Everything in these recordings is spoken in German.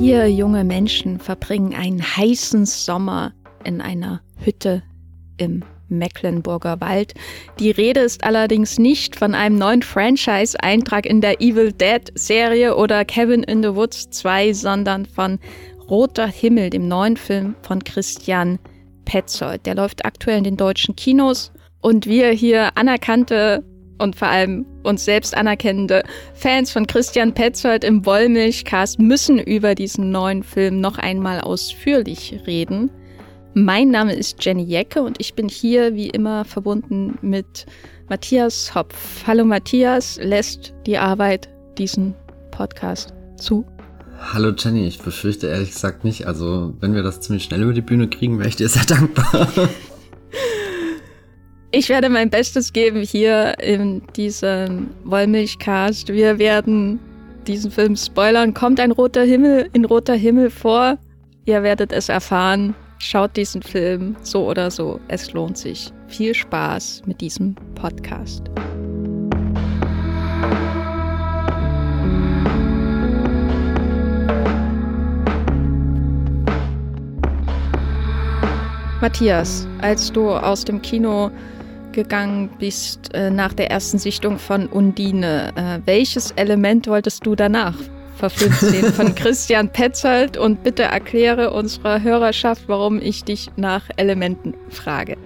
Vier junge Menschen verbringen einen heißen Sommer in einer Hütte im Mecklenburger Wald. Die Rede ist allerdings nicht von einem neuen Franchise-Eintrag in der Evil Dead-Serie oder Cabin in the Woods 2, sondern von Roter Himmel, dem neuen Film von Christian Petzold. Der läuft aktuell in den deutschen Kinos und wir hier anerkannte und vor allem uns selbst anerkennende Fans von Christian Petzold im Wollmilchcast müssen über diesen neuen Film noch einmal ausführlich reden. Mein Name ist Jenny Jecke und ich bin hier wie immer verbunden mit Matthias Hopf. Hallo Matthias, lässt die Arbeit diesen Podcast zu? Hallo Jenny, ich befürchte ehrlich gesagt nicht. Also, wenn wir das ziemlich schnell über die Bühne kriegen, wäre ich dir sehr dankbar. Ich werde mein Bestes geben hier in diesem Wollmilchcast. Wir werden diesen Film spoilern. Kommt ein roter Himmel in roter Himmel vor? Ihr werdet es erfahren. Schaut diesen Film so oder so. Es lohnt sich. Viel Spaß mit diesem Podcast. Matthias, als du aus dem Kino gegangen bist äh, nach der ersten Sichtung von Undine. Äh, welches Element wolltest du danach verfilmt sehen von Christian Petzold? Und bitte erkläre unserer Hörerschaft, warum ich dich nach Elementen frage.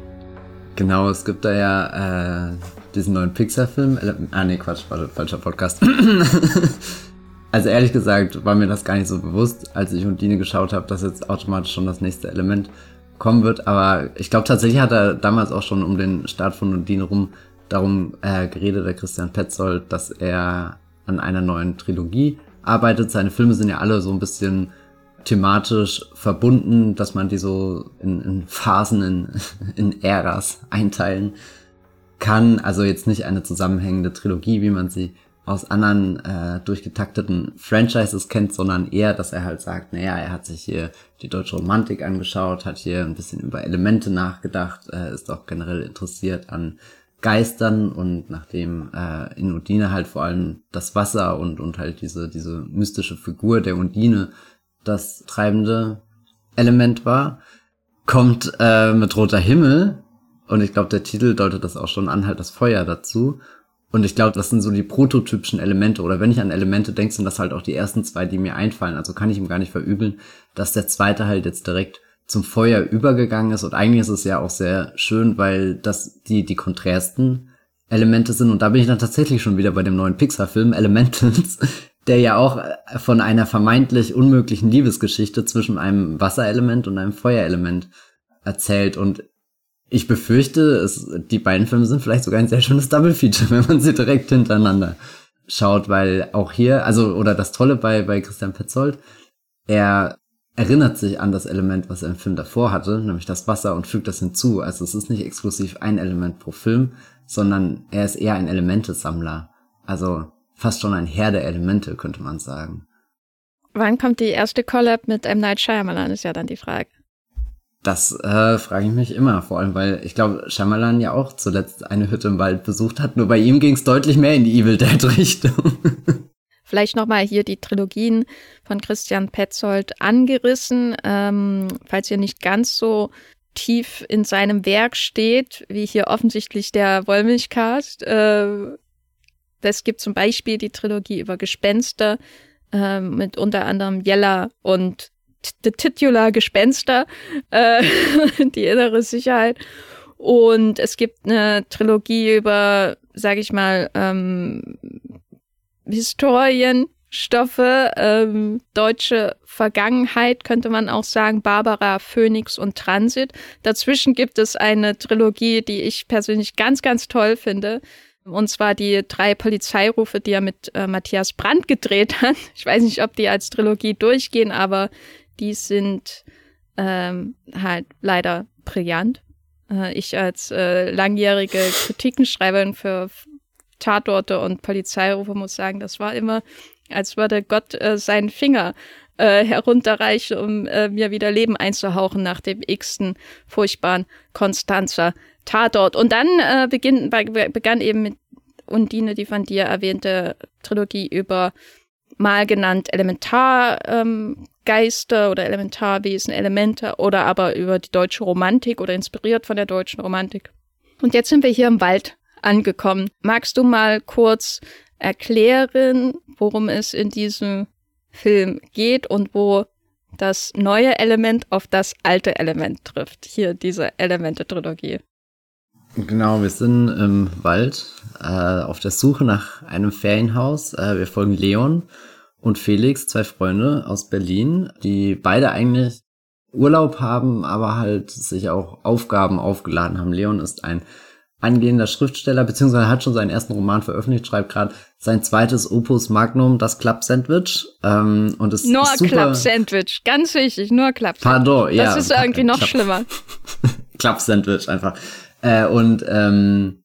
Genau, es gibt da ja äh, diesen neuen Pixar-Film. Ah, nee, Quatsch, falscher Podcast. also ehrlich gesagt war mir das gar nicht so bewusst, als ich Undine geschaut habe, dass jetzt automatisch schon das nächste Element kommen wird. Aber ich glaube tatsächlich hat er damals auch schon um den Start von Undine rum darum äh, geredet, der Christian Petzold, dass er an einer neuen Trilogie arbeitet. Seine Filme sind ja alle so ein bisschen thematisch verbunden, dass man die so in, in Phasen, in, in Äras einteilen kann. Also jetzt nicht eine zusammenhängende Trilogie, wie man sie aus anderen äh, durchgetakteten Franchises kennt, sondern eher, dass er halt sagt, naja, er hat sich hier die deutsche Romantik angeschaut, hat hier ein bisschen über Elemente nachgedacht, äh, ist auch generell interessiert an Geistern und nachdem äh, in Undine halt vor allem das Wasser und, und halt diese, diese mystische Figur der Undine das treibende Element war, kommt äh, mit roter Himmel und ich glaube, der Titel deutet das auch schon an, halt das Feuer dazu und ich glaube, das sind so die prototypischen Elemente. Oder wenn ich an Elemente denke, sind das halt auch die ersten zwei, die mir einfallen. Also kann ich ihm gar nicht verübeln, dass der zweite halt jetzt direkt zum Feuer übergegangen ist. Und eigentlich ist es ja auch sehr schön, weil das die, die konträrsten Elemente sind. Und da bin ich dann tatsächlich schon wieder bei dem neuen Pixar-Film Elementals, der ja auch von einer vermeintlich unmöglichen Liebesgeschichte zwischen einem Wasserelement und einem Feuerelement erzählt. Und ich befürchte, es, die beiden Filme sind vielleicht sogar ein sehr schönes Double Feature, wenn man sie direkt hintereinander schaut, weil auch hier, also, oder das Tolle bei, bei Christian Petzold, er erinnert sich an das Element, was er im Film davor hatte, nämlich das Wasser und fügt das hinzu. Also es ist nicht exklusiv ein Element pro Film, sondern er ist eher ein Elementesammler. Also fast schon ein Herr der Elemente, könnte man sagen. Wann kommt die erste Collab mit M. Night Shyamalan, ist ja dann die Frage. Das äh, frage ich mich immer, vor allem, weil ich glaube, Shyamalan ja auch zuletzt eine Hütte im Wald besucht hat, nur bei ihm ging es deutlich mehr in die Evil Dead-Richtung. Vielleicht nochmal hier die Trilogien von Christian Petzold angerissen, ähm, falls ihr nicht ganz so tief in seinem Werk steht, wie hier offensichtlich der Wollmilchcast. Äh, es gibt zum Beispiel die Trilogie über Gespenster äh, mit unter anderem Jella und The Titular Gespenster, äh, die innere Sicherheit. Und es gibt eine Trilogie über, sag ich mal, ähm, Historienstoffe, ähm, deutsche Vergangenheit, könnte man auch sagen, Barbara, Phoenix und Transit. Dazwischen gibt es eine Trilogie, die ich persönlich ganz, ganz toll finde. Und zwar die drei Polizeirufe, die er mit äh, Matthias Brandt gedreht hat. Ich weiß nicht, ob die als Trilogie durchgehen, aber die sind ähm, halt leider brillant. Äh, ich als äh, langjährige Kritikenschreiberin für Tatorte und Polizeirufe muss sagen, das war immer, als würde Gott äh, seinen Finger äh, herunterreichen, um äh, mir wieder Leben einzuhauchen nach dem x-ten furchtbaren Konstanzer Tatort. Und dann äh, beginn, begann eben mit Undine, die von dir erwähnte Trilogie über mal genannt Elementar ähm, Geister oder Elementarwesen, Elemente oder aber über die deutsche Romantik oder inspiriert von der deutschen Romantik. Und jetzt sind wir hier im Wald angekommen. Magst du mal kurz erklären, worum es in diesem Film geht und wo das neue Element auf das alte Element trifft? Hier diese Elemente-Trilogie. Genau, wir sind im Wald äh, auf der Suche nach einem Ferienhaus. Äh, wir folgen Leon und Felix, zwei Freunde aus Berlin, die beide eigentlich Urlaub haben, aber halt sich auch Aufgaben aufgeladen haben. Leon ist ein angehender Schriftsteller, beziehungsweise hat schon seinen ersten Roman veröffentlicht, schreibt gerade sein zweites Opus Magnum, das Club Sandwich. Ähm, und es nur ist super Club Sandwich, ganz wichtig, nur Club Sandwich. Pardon, ja. Das ist irgendwie noch Club schlimmer. Club Sandwich einfach. Äh, und ähm,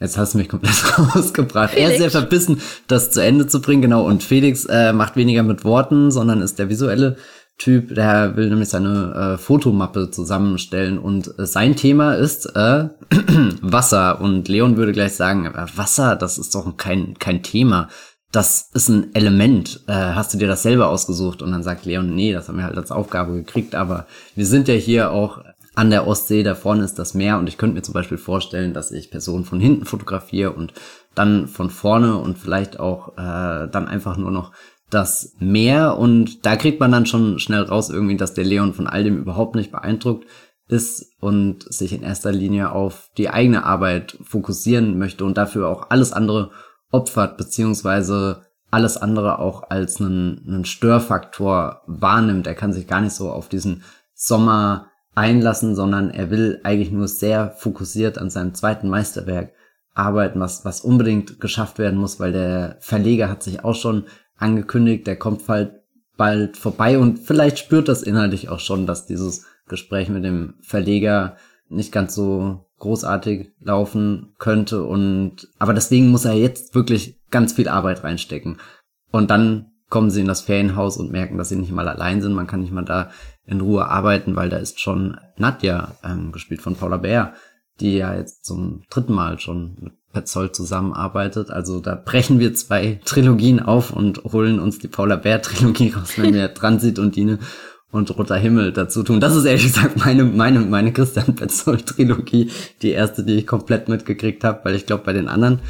jetzt hast du mich komplett rausgebracht. Felix. Er ist sehr verbissen, das zu Ende zu bringen, genau. Und Felix äh, macht weniger mit Worten, sondern ist der visuelle Typ, der will nämlich seine äh, Fotomappe zusammenstellen und äh, sein Thema ist äh, Wasser. Und Leon würde gleich sagen, Wasser, das ist doch kein, kein Thema. Das ist ein Element. Äh, hast du dir das selber ausgesucht? Und dann sagt Leon, nee, das haben wir halt als Aufgabe gekriegt. Aber wir sind ja hier auch an der Ostsee, da vorne ist das Meer und ich könnte mir zum Beispiel vorstellen, dass ich Personen von hinten fotografiere und dann von vorne und vielleicht auch äh, dann einfach nur noch das Meer und da kriegt man dann schon schnell raus irgendwie, dass der Leon von all dem überhaupt nicht beeindruckt ist und sich in erster Linie auf die eigene Arbeit fokussieren möchte und dafür auch alles andere opfert, beziehungsweise alles andere auch als einen, einen Störfaktor wahrnimmt. Er kann sich gar nicht so auf diesen Sommer einlassen, sondern er will eigentlich nur sehr fokussiert an seinem zweiten Meisterwerk arbeiten, was, was unbedingt geschafft werden muss, weil der Verleger hat sich auch schon angekündigt, der kommt bald, bald vorbei und vielleicht spürt das inhaltlich auch schon, dass dieses Gespräch mit dem Verleger nicht ganz so großartig laufen könnte und aber deswegen muss er jetzt wirklich ganz viel Arbeit reinstecken. Und dann kommen sie in das Ferienhaus und merken, dass sie nicht mal allein sind. Man kann nicht mal da in Ruhe arbeiten, weil da ist schon Nadja, ähm, gespielt von Paula Bär, die ja jetzt zum dritten Mal schon mit Petzold zusammenarbeitet. Also da brechen wir zwei Trilogien auf und holen uns die Paula Bär Trilogie raus, wenn wir Transit und Dine und Roter Himmel dazu tun. Das ist ehrlich gesagt meine, meine, meine Christian Petzold Trilogie, die erste, die ich komplett mitgekriegt habe, weil ich glaube, bei den anderen,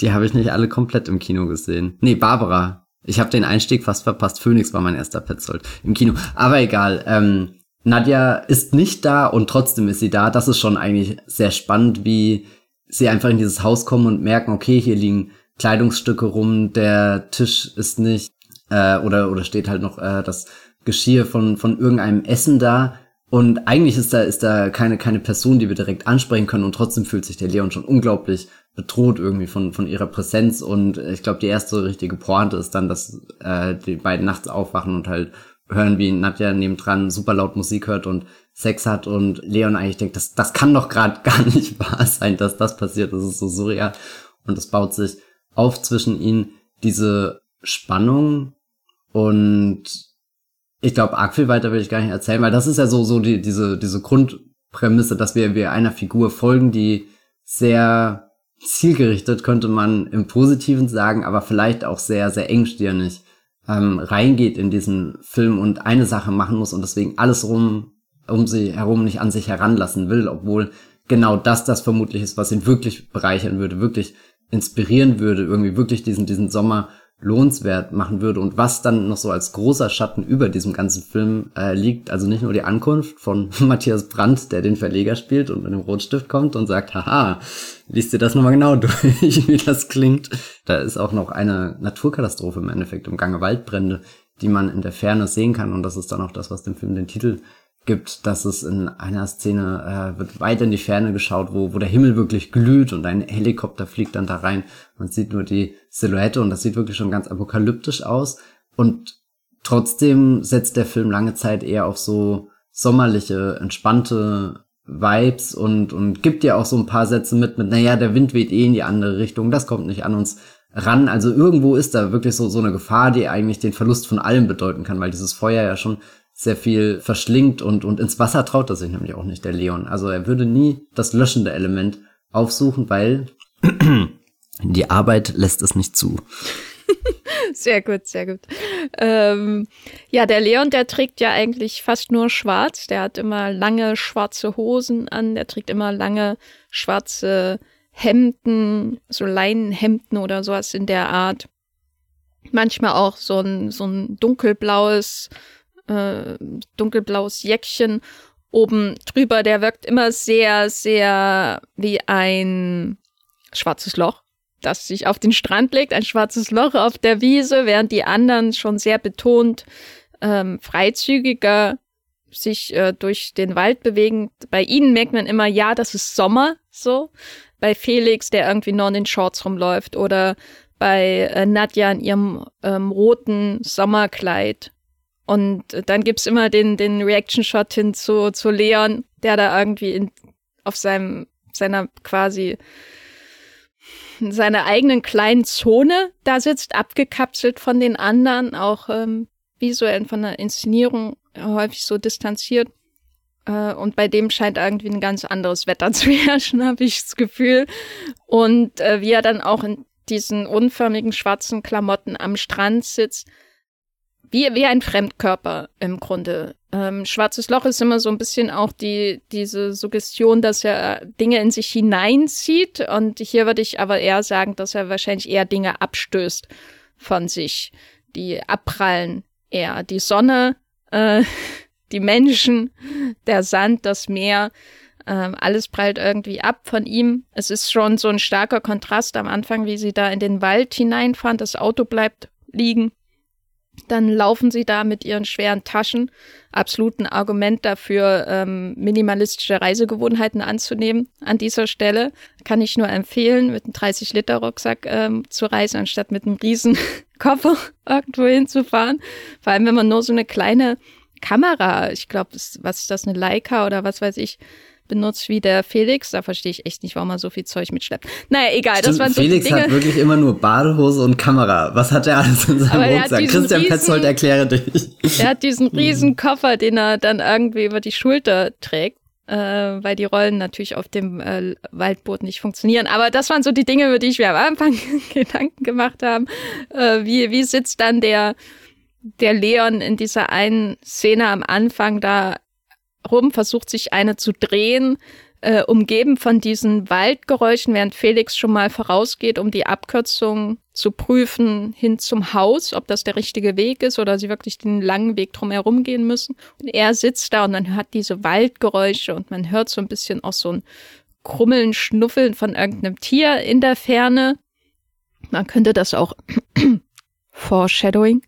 die habe ich nicht alle komplett im Kino gesehen. Nee, Barbara ich habe den Einstieg fast verpasst. Phoenix war mein erster Petzold im Kino. Aber egal. Ähm, Nadja ist nicht da und trotzdem ist sie da. Das ist schon eigentlich sehr spannend, wie sie einfach in dieses Haus kommen und merken, okay, hier liegen Kleidungsstücke rum, der Tisch ist nicht äh, oder oder steht halt noch äh, das Geschirr von von irgendeinem Essen da und eigentlich ist da ist da keine keine Person, die wir direkt ansprechen können und trotzdem fühlt sich der Leon schon unglaublich bedroht irgendwie von, von ihrer Präsenz. Und ich glaube, die erste richtige Pointe ist dann, dass äh, die beiden nachts aufwachen und halt hören, wie Nadja nebendran super laut Musik hört und Sex hat. Und Leon eigentlich denkt, das, das kann doch gerade gar nicht wahr sein, dass das passiert, das ist so surreal. Und es baut sich auf zwischen ihnen diese Spannung. Und ich glaube, arg viel weiter will ich gar nicht erzählen, weil das ist ja so, so die, diese, diese Grundprämisse, dass wir, wir einer Figur folgen, die sehr zielgerichtet, könnte man im Positiven sagen, aber vielleicht auch sehr, sehr engstirnig ähm, reingeht in diesen Film und eine Sache machen muss und deswegen alles rum um sie herum nicht an sich heranlassen will, obwohl genau das das vermutlich ist, was ihn wirklich bereichern würde, wirklich inspirieren würde, irgendwie wirklich diesen, diesen Sommer lohnenswert machen würde und was dann noch so als großer Schatten über diesem ganzen Film äh, liegt. Also nicht nur die Ankunft von Matthias Brandt, der den Verleger spielt und mit einem Rotstift kommt und sagt, haha, liest dir das nochmal genau durch, wie das klingt. Da ist auch noch eine Naturkatastrophe im Endeffekt im Gange Waldbrände, die man in der Ferne sehen kann und das ist dann auch das, was dem Film den Titel gibt, dass es in einer Szene äh, wird weit in die Ferne geschaut, wo, wo der Himmel wirklich glüht und ein Helikopter fliegt dann da rein. Man sieht nur die Silhouette und das sieht wirklich schon ganz apokalyptisch aus. Und trotzdem setzt der Film lange Zeit eher auf so sommerliche, entspannte Vibes und, und gibt ja auch so ein paar Sätze mit, mit, naja, der Wind weht eh in die andere Richtung, das kommt nicht an uns ran. Also irgendwo ist da wirklich so, so eine Gefahr, die eigentlich den Verlust von allem bedeuten kann, weil dieses Feuer ja schon sehr viel verschlingt und, und ins Wasser traut er sich nämlich auch nicht, der Leon. Also er würde nie das löschende Element aufsuchen, weil die Arbeit lässt es nicht zu. Sehr gut, sehr gut. ähm, ja, der Leon, der trägt ja eigentlich fast nur schwarz. Der hat immer lange schwarze Hosen an, der trägt immer lange schwarze Hemden, so Leinenhemden oder sowas in der Art. Manchmal auch so ein, so ein dunkelblaues, äh, dunkelblaues Jäckchen oben drüber. Der wirkt immer sehr, sehr wie ein schwarzes Loch das sich auf den Strand legt, ein schwarzes Loch auf der Wiese, während die anderen schon sehr betont ähm, freizügiger sich äh, durch den Wald bewegen. Bei ihnen merkt man immer, ja, das ist Sommer, so. Bei Felix, der irgendwie noch in den Shorts rumläuft, oder bei äh, Nadja in ihrem ähm, roten Sommerkleid. Und dann gibt's immer den, den Reaction-Shot hin zu, zu Leon, der da irgendwie in, auf seinem, seiner quasi in seiner eigenen kleinen Zone da sitzt, abgekapselt von den anderen, auch ähm, visuell von der Inszenierung häufig so distanziert. Äh, und bei dem scheint irgendwie ein ganz anderes Wetter zu herrschen, habe ich das Gefühl. Und äh, wie er dann auch in diesen unförmigen schwarzen Klamotten am Strand sitzt, wie, wie ein Fremdkörper im Grunde. Ähm, Schwarzes Loch ist immer so ein bisschen auch die, diese Suggestion, dass er Dinge in sich hineinzieht. Und hier würde ich aber eher sagen, dass er wahrscheinlich eher Dinge abstößt von sich, die abprallen eher. Die Sonne, äh, die Menschen, der Sand, das Meer, äh, alles prallt irgendwie ab von ihm. Es ist schon so ein starker Kontrast am Anfang, wie sie da in den Wald hineinfahren. Das Auto bleibt liegen dann laufen sie da mit ihren schweren Taschen. Absolut ein Argument dafür, ähm, minimalistische Reisegewohnheiten anzunehmen. An dieser Stelle kann ich nur empfehlen, mit einem 30-Liter-Rucksack ähm, zu reisen, anstatt mit einem riesen Koffer irgendwo hinzufahren. Vor allem, wenn man nur so eine kleine Kamera, ich glaube, was ist das, eine Leica oder was weiß ich, benutzt wie der Felix. Da verstehe ich echt nicht, warum er so viel Zeug mitschleppt. Naja, egal. Stimmt, das waren so Felix Dinge. hat wirklich immer nur Badehose und Kamera. Was hat er alles in seinem Rucksack? Christian riesen, Petzold, erkläre dich. Er hat diesen riesen Koffer, den er dann irgendwie über die Schulter trägt. Äh, weil die Rollen natürlich auf dem äh, Waldboot nicht funktionieren. Aber das waren so die Dinge, über die ich mir am Anfang Gedanken gemacht habe. Äh, wie, wie sitzt dann der, der Leon in dieser einen Szene am Anfang da rum, versucht sich eine zu drehen, äh, umgeben von diesen Waldgeräuschen, während Felix schon mal vorausgeht, um die Abkürzung zu prüfen hin zum Haus, ob das der richtige Weg ist oder sie wirklich den langen Weg drumherum gehen müssen. Und er sitzt da und man hört diese Waldgeräusche und man hört so ein bisschen auch so ein Krummeln, Schnuffeln von irgendeinem Tier in der Ferne. Man könnte das auch Foreshadowing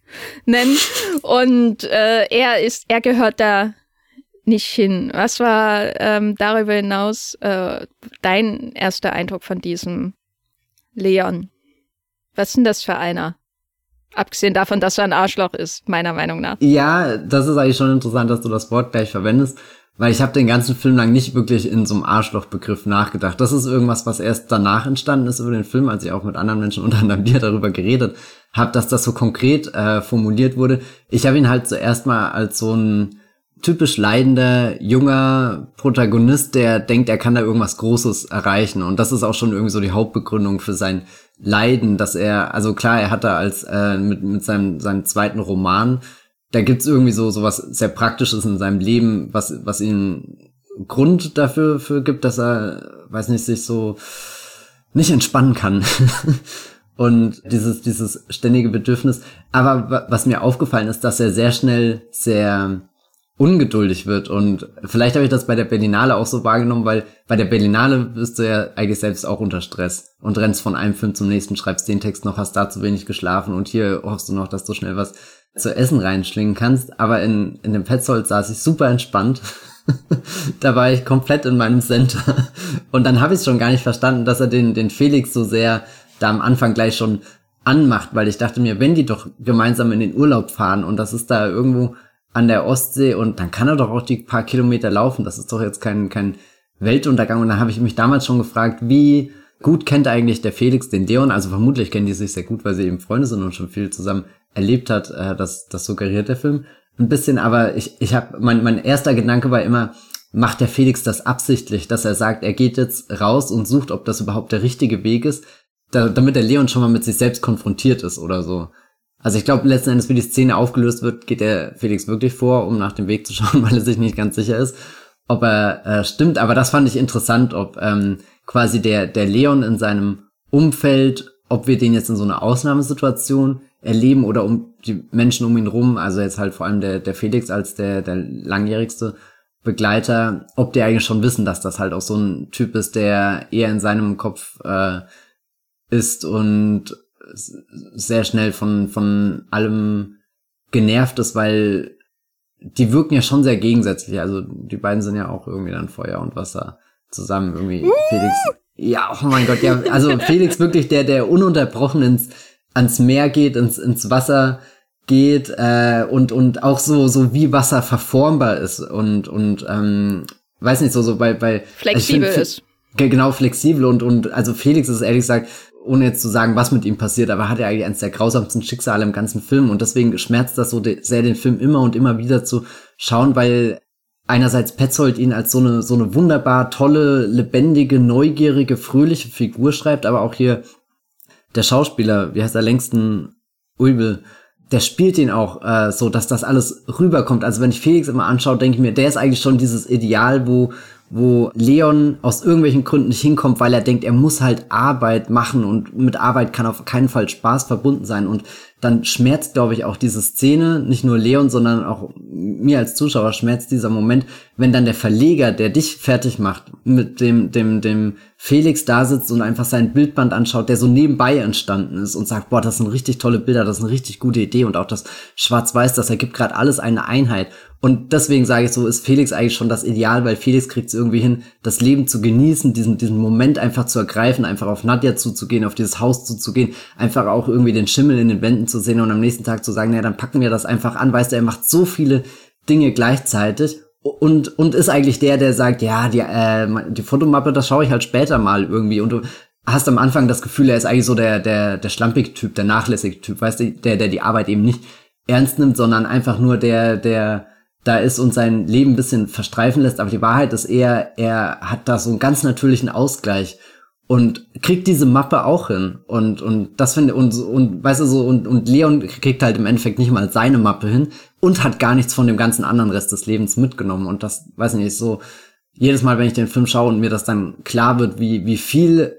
nennen. Und äh, er ist, er gehört da nicht hin. Was war ähm, darüber hinaus äh, dein erster Eindruck von diesem Leon? Was denn das für einer? Abgesehen davon, dass er ein Arschloch ist, meiner Meinung nach. Ja, das ist eigentlich schon interessant, dass du das Wort gleich verwendest, weil ich habe den ganzen Film lang nicht wirklich in so einem Arschlochbegriff nachgedacht. Das ist irgendwas, was erst danach entstanden ist über den Film, als ich auch mit anderen Menschen, unter anderem dir, darüber geredet habe, dass das so konkret äh, formuliert wurde. Ich habe ihn halt zuerst mal als so ein typisch leidender, junger Protagonist, der denkt, er kann da irgendwas Großes erreichen. Und das ist auch schon irgendwie so die Hauptbegründung für sein Leiden, dass er, also klar, er hat da als äh, mit, mit seinem, seinem zweiten Roman, da gibt's irgendwie so, so was sehr Praktisches in seinem Leben, was, was ihm Grund dafür für gibt, dass er, weiß nicht, sich so nicht entspannen kann. und dieses, dieses ständige Bedürfnis. Aber was mir aufgefallen ist, dass er sehr schnell sehr ungeduldig wird. Und vielleicht habe ich das bei der Berlinale auch so wahrgenommen, weil bei der Berlinale bist du ja eigentlich selbst auch unter Stress und rennst von einem Film zum nächsten, schreibst den Text noch, hast da zu wenig geschlafen und hier hoffst du noch, dass du schnell was zu essen reinschlingen kannst. Aber in, in dem Petzold saß ich super entspannt. da war ich komplett in meinem Center. Und dann habe ich es schon gar nicht verstanden, dass er den, den Felix so sehr da am Anfang gleich schon anmacht, weil ich dachte mir, wenn die doch gemeinsam in den Urlaub fahren und das ist da irgendwo an der Ostsee und dann kann er doch auch die paar Kilometer laufen. Das ist doch jetzt kein, kein Weltuntergang. Und dann habe ich mich damals schon gefragt, wie gut kennt eigentlich der Felix den Leon? Also vermutlich kennen die sich sehr gut, weil sie eben Freunde sind und schon viel zusammen erlebt hat. Äh, das, das suggeriert der Film ein bisschen. Aber ich, ich habe mein, mein erster Gedanke war immer, macht der Felix das absichtlich, dass er sagt, er geht jetzt raus und sucht, ob das überhaupt der richtige Weg ist, da, damit der Leon schon mal mit sich selbst konfrontiert ist oder so. Also ich glaube, letzten Endes, wie die Szene aufgelöst wird, geht der Felix wirklich vor, um nach dem Weg zu schauen, weil er sich nicht ganz sicher ist, ob er äh, stimmt. Aber das fand ich interessant, ob ähm, quasi der, der Leon in seinem Umfeld, ob wir den jetzt in so einer Ausnahmesituation erleben oder um die Menschen um ihn rum, also jetzt halt vor allem der, der Felix als der, der langjährigste Begleiter, ob die eigentlich schon wissen, dass das halt auch so ein Typ ist, der eher in seinem Kopf äh, ist und sehr schnell von, von allem genervt ist, weil die wirken ja schon sehr gegensätzlich. Also die beiden sind ja auch irgendwie dann Feuer und Wasser zusammen irgendwie. Felix, ja, oh mein Gott, ja, also Felix wirklich der, der ununterbrochen ins, ans Meer geht, ins, ins Wasser geht äh, und und auch so so wie Wasser verformbar ist und und ähm, weiß nicht so so bei bei flexibel find, ist genau flexibel und und also Felix ist ehrlich gesagt ohne jetzt zu sagen, was mit ihm passiert, aber hat er eigentlich eines der grausamsten Schicksale im ganzen Film und deswegen schmerzt das so sehr den Film immer und immer wieder zu schauen, weil einerseits Petzold ihn als so eine so eine wunderbar tolle, lebendige, neugierige, fröhliche Figur schreibt, aber auch hier der Schauspieler, wie heißt er längsten Ulbel, der spielt ihn auch äh, so, dass das alles rüberkommt. Also wenn ich Felix immer anschaue, denke ich mir, der ist eigentlich schon dieses Ideal, wo wo Leon aus irgendwelchen Gründen nicht hinkommt, weil er denkt, er muss halt Arbeit machen und mit Arbeit kann auf keinen Fall Spaß verbunden sein. Und dann schmerzt, glaube ich, auch diese Szene, nicht nur Leon, sondern auch mir als Zuschauer schmerzt dieser Moment, wenn dann der Verleger, der dich fertig macht, mit dem, dem, dem Felix da sitzt und einfach sein Bildband anschaut, der so nebenbei entstanden ist und sagt, boah, das sind richtig tolle Bilder, das ist eine richtig gute Idee und auch das Schwarz-Weiß, das ergibt gerade alles eine Einheit. Und deswegen sage ich so, ist Felix eigentlich schon das Ideal, weil Felix kriegt es irgendwie hin, das Leben zu genießen, diesen, diesen Moment einfach zu ergreifen, einfach auf Nadja zuzugehen, auf dieses Haus zuzugehen, einfach auch irgendwie den Schimmel in den Wänden zu sehen und am nächsten Tag zu sagen, naja, dann packen wir das einfach an. Weißt du, er macht so viele Dinge gleichzeitig und, und ist eigentlich der, der sagt, ja, die, äh, die Fotomappe, das schaue ich halt später mal irgendwie und du hast am Anfang das Gefühl, er ist eigentlich so der, der, der schlampige Typ, der nachlässige Typ, weißt du, der, der die Arbeit eben nicht ernst nimmt, sondern einfach nur der, der, da ist und sein Leben ein bisschen verstreifen lässt. Aber die Wahrheit ist eher, er hat da so einen ganz natürlichen Ausgleich und kriegt diese Mappe auch hin. Und, und das finde und, und, weißt du, so, und, und Leon kriegt halt im Endeffekt nicht mal seine Mappe hin und hat gar nichts von dem ganzen anderen Rest des Lebens mitgenommen. Und das, weiß nicht, so, jedes Mal, wenn ich den Film schaue und mir das dann klar wird, wie, wie viel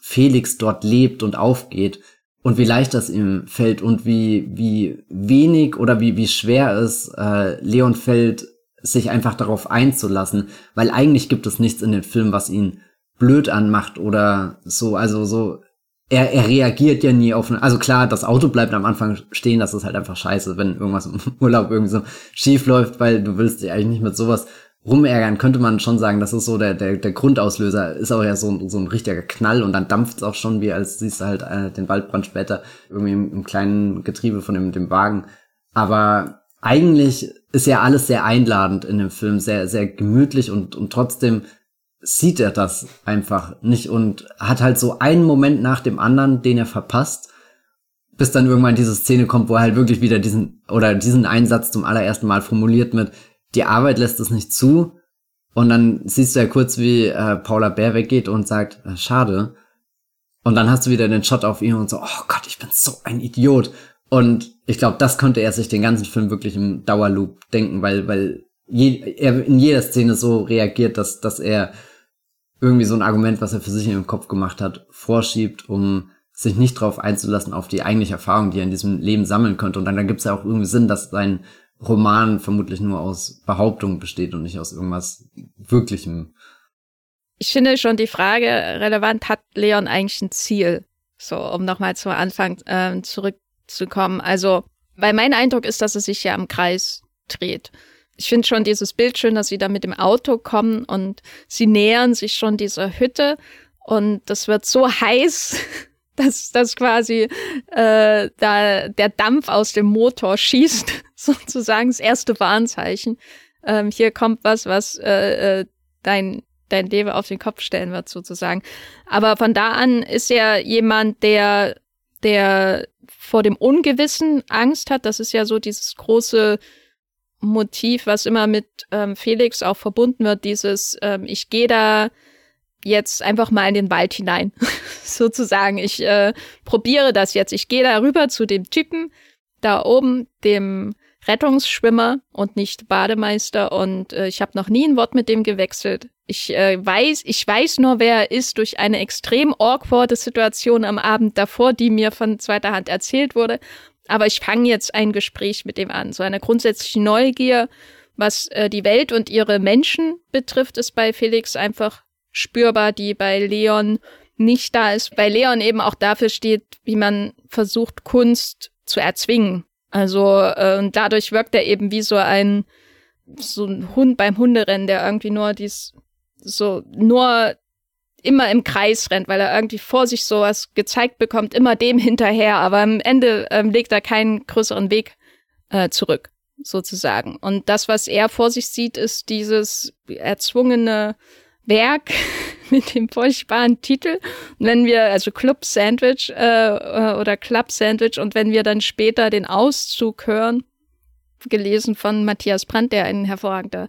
Felix dort lebt und aufgeht, und wie leicht das ihm fällt und wie, wie wenig oder wie, wie schwer es äh, Leon fällt, sich einfach darauf einzulassen, weil eigentlich gibt es nichts in dem Film, was ihn blöd anmacht oder so, also so, er, er reagiert ja nie auf, also klar, das Auto bleibt am Anfang stehen, das ist halt einfach scheiße, wenn irgendwas im Urlaub irgendwie so schief läuft, weil du willst dich eigentlich nicht mit sowas rumärgern, könnte man schon sagen, das ist so der, der, der Grundauslöser, ist auch ja so, ein so ein richtiger Knall und dann dampft es auch schon, wie als siehst du halt äh, den Waldbrand später irgendwie im, im kleinen Getriebe von dem, dem Wagen. Aber eigentlich ist ja alles sehr einladend in dem Film, sehr, sehr gemütlich und, und trotzdem sieht er das einfach nicht und hat halt so einen Moment nach dem anderen, den er verpasst, bis dann irgendwann diese Szene kommt, wo er halt wirklich wieder diesen oder diesen Einsatz zum allerersten Mal formuliert mit, die Arbeit lässt es nicht zu. Und dann siehst du ja kurz, wie äh, Paula Bär weggeht und sagt, äh, schade. Und dann hast du wieder den Shot auf ihn und so, oh Gott, ich bin so ein Idiot. Und ich glaube, das konnte er sich den ganzen Film wirklich im Dauerloop denken, weil, weil je, er in jeder Szene so reagiert, dass, dass er irgendwie so ein Argument, was er für sich im Kopf gemacht hat, vorschiebt, um sich nicht drauf einzulassen, auf die eigentliche Erfahrung, die er in diesem Leben sammeln könnte. Und dann, dann gibt es ja auch irgendwie Sinn, dass sein Roman vermutlich nur aus Behauptungen besteht und nicht aus irgendwas Wirklichem. Ich finde schon die Frage relevant, hat Leon eigentlich ein Ziel? So, um nochmal zum Anfang äh, zurückzukommen. Also, weil mein Eindruck ist, dass es sich ja im Kreis dreht. Ich finde schon dieses Bild schön, dass sie da mit dem Auto kommen und sie nähern sich schon dieser Hütte und das wird so heiß, dass, dass quasi äh, da der Dampf aus dem Motor schießt, sozusagen das erste Warnzeichen. Ähm, hier kommt was, was äh, äh, dein dein Leben auf den Kopf stellen wird, sozusagen. Aber von da an ist er jemand, der, der vor dem Ungewissen Angst hat. Das ist ja so dieses große Motiv, was immer mit ähm, Felix auch verbunden wird, dieses, ähm, ich gehe da jetzt einfach mal in den Wald hinein, sozusagen. Ich äh, probiere das jetzt. Ich gehe da rüber zu dem Typen, da oben, dem Rettungsschwimmer und nicht Bademeister und äh, ich habe noch nie ein Wort mit dem gewechselt. Ich äh, weiß, ich weiß nur, wer er ist durch eine extrem awkwarde Situation am Abend davor, die mir von zweiter Hand erzählt wurde. Aber ich fange jetzt ein Gespräch mit dem an. So eine grundsätzliche Neugier, was äh, die Welt und ihre Menschen betrifft, ist bei Felix einfach spürbar, die bei Leon nicht da ist. Bei Leon eben auch dafür steht, wie man versucht, Kunst zu erzwingen. Also äh, und dadurch wirkt er eben wie so ein so ein Hund beim Hunderennen, der irgendwie nur dies so nur immer im Kreis rennt, weil er irgendwie vor sich sowas gezeigt bekommt, immer dem hinterher, aber am Ende ähm, legt er keinen größeren Weg äh, zurück, sozusagen. Und das, was er vor sich sieht, ist dieses erzwungene Werk mit dem furchtbaren Titel. Und wenn wir, also Club Sandwich äh, äh, oder Club Sandwich, und wenn wir dann später den Auszug hören, gelesen von Matthias Brandt, der ein hervorragender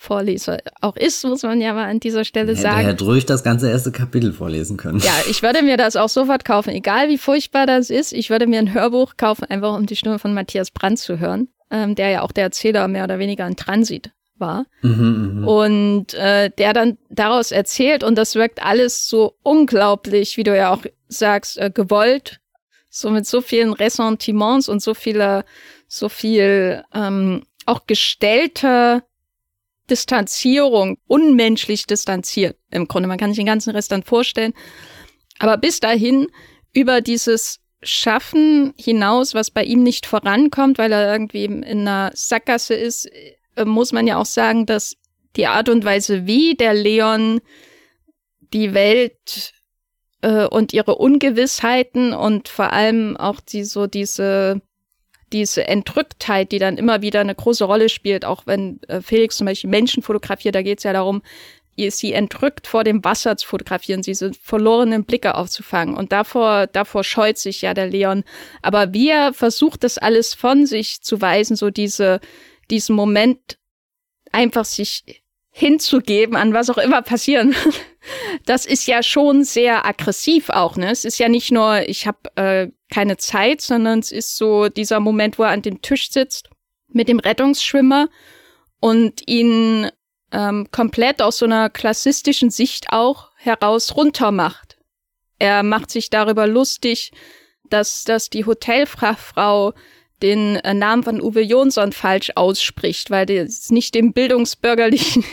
Vorleser auch ist, muss man ja mal an dieser Stelle Hätte sagen. Herr Dröch das ganze erste Kapitel vorlesen können. Ja, ich würde mir das auch sofort kaufen, egal wie furchtbar das ist. Ich würde mir ein Hörbuch kaufen, einfach um die Stimme von Matthias Brandt zu hören, ähm, der ja auch der Erzähler mehr oder weniger in Transit war. Mhm, mh. Und äh, der dann daraus erzählt und das wirkt alles so unglaublich, wie du ja auch sagst, äh, gewollt, so mit so vielen Ressentiments und so vieler, so viel ähm, auch gestellter Distanzierung, unmenschlich distanziert im Grunde. Man kann sich den ganzen Rest dann vorstellen. Aber bis dahin über dieses Schaffen hinaus, was bei ihm nicht vorankommt, weil er irgendwie in einer Sackgasse ist, äh, muss man ja auch sagen, dass die Art und Weise, wie der Leon die Welt äh, und ihre Ungewissheiten und vor allem auch die so diese diese Entrücktheit, die dann immer wieder eine große Rolle spielt, auch wenn äh, Felix zum Beispiel Menschen fotografiert, da geht es ja darum, sie entrückt vor dem Wasser zu fotografieren, diese verlorenen Blicke aufzufangen. Und davor, davor scheut sich ja der Leon. Aber wie er versucht, das alles von sich zu weisen, so diese, diesen Moment einfach sich hinzugeben an was auch immer passieren. Das ist ja schon sehr aggressiv auch, ne? Es ist ja nicht nur, ich habe äh, keine Zeit, sondern es ist so dieser Moment, wo er an dem Tisch sitzt mit dem Rettungsschwimmer und ihn ähm, komplett aus so einer klassistischen Sicht auch heraus runter macht. Er macht sich darüber lustig, dass, dass die Hotelfachfrau den äh, Namen von Uwe Jonsson falsch ausspricht, weil das nicht dem bildungsbürgerlichen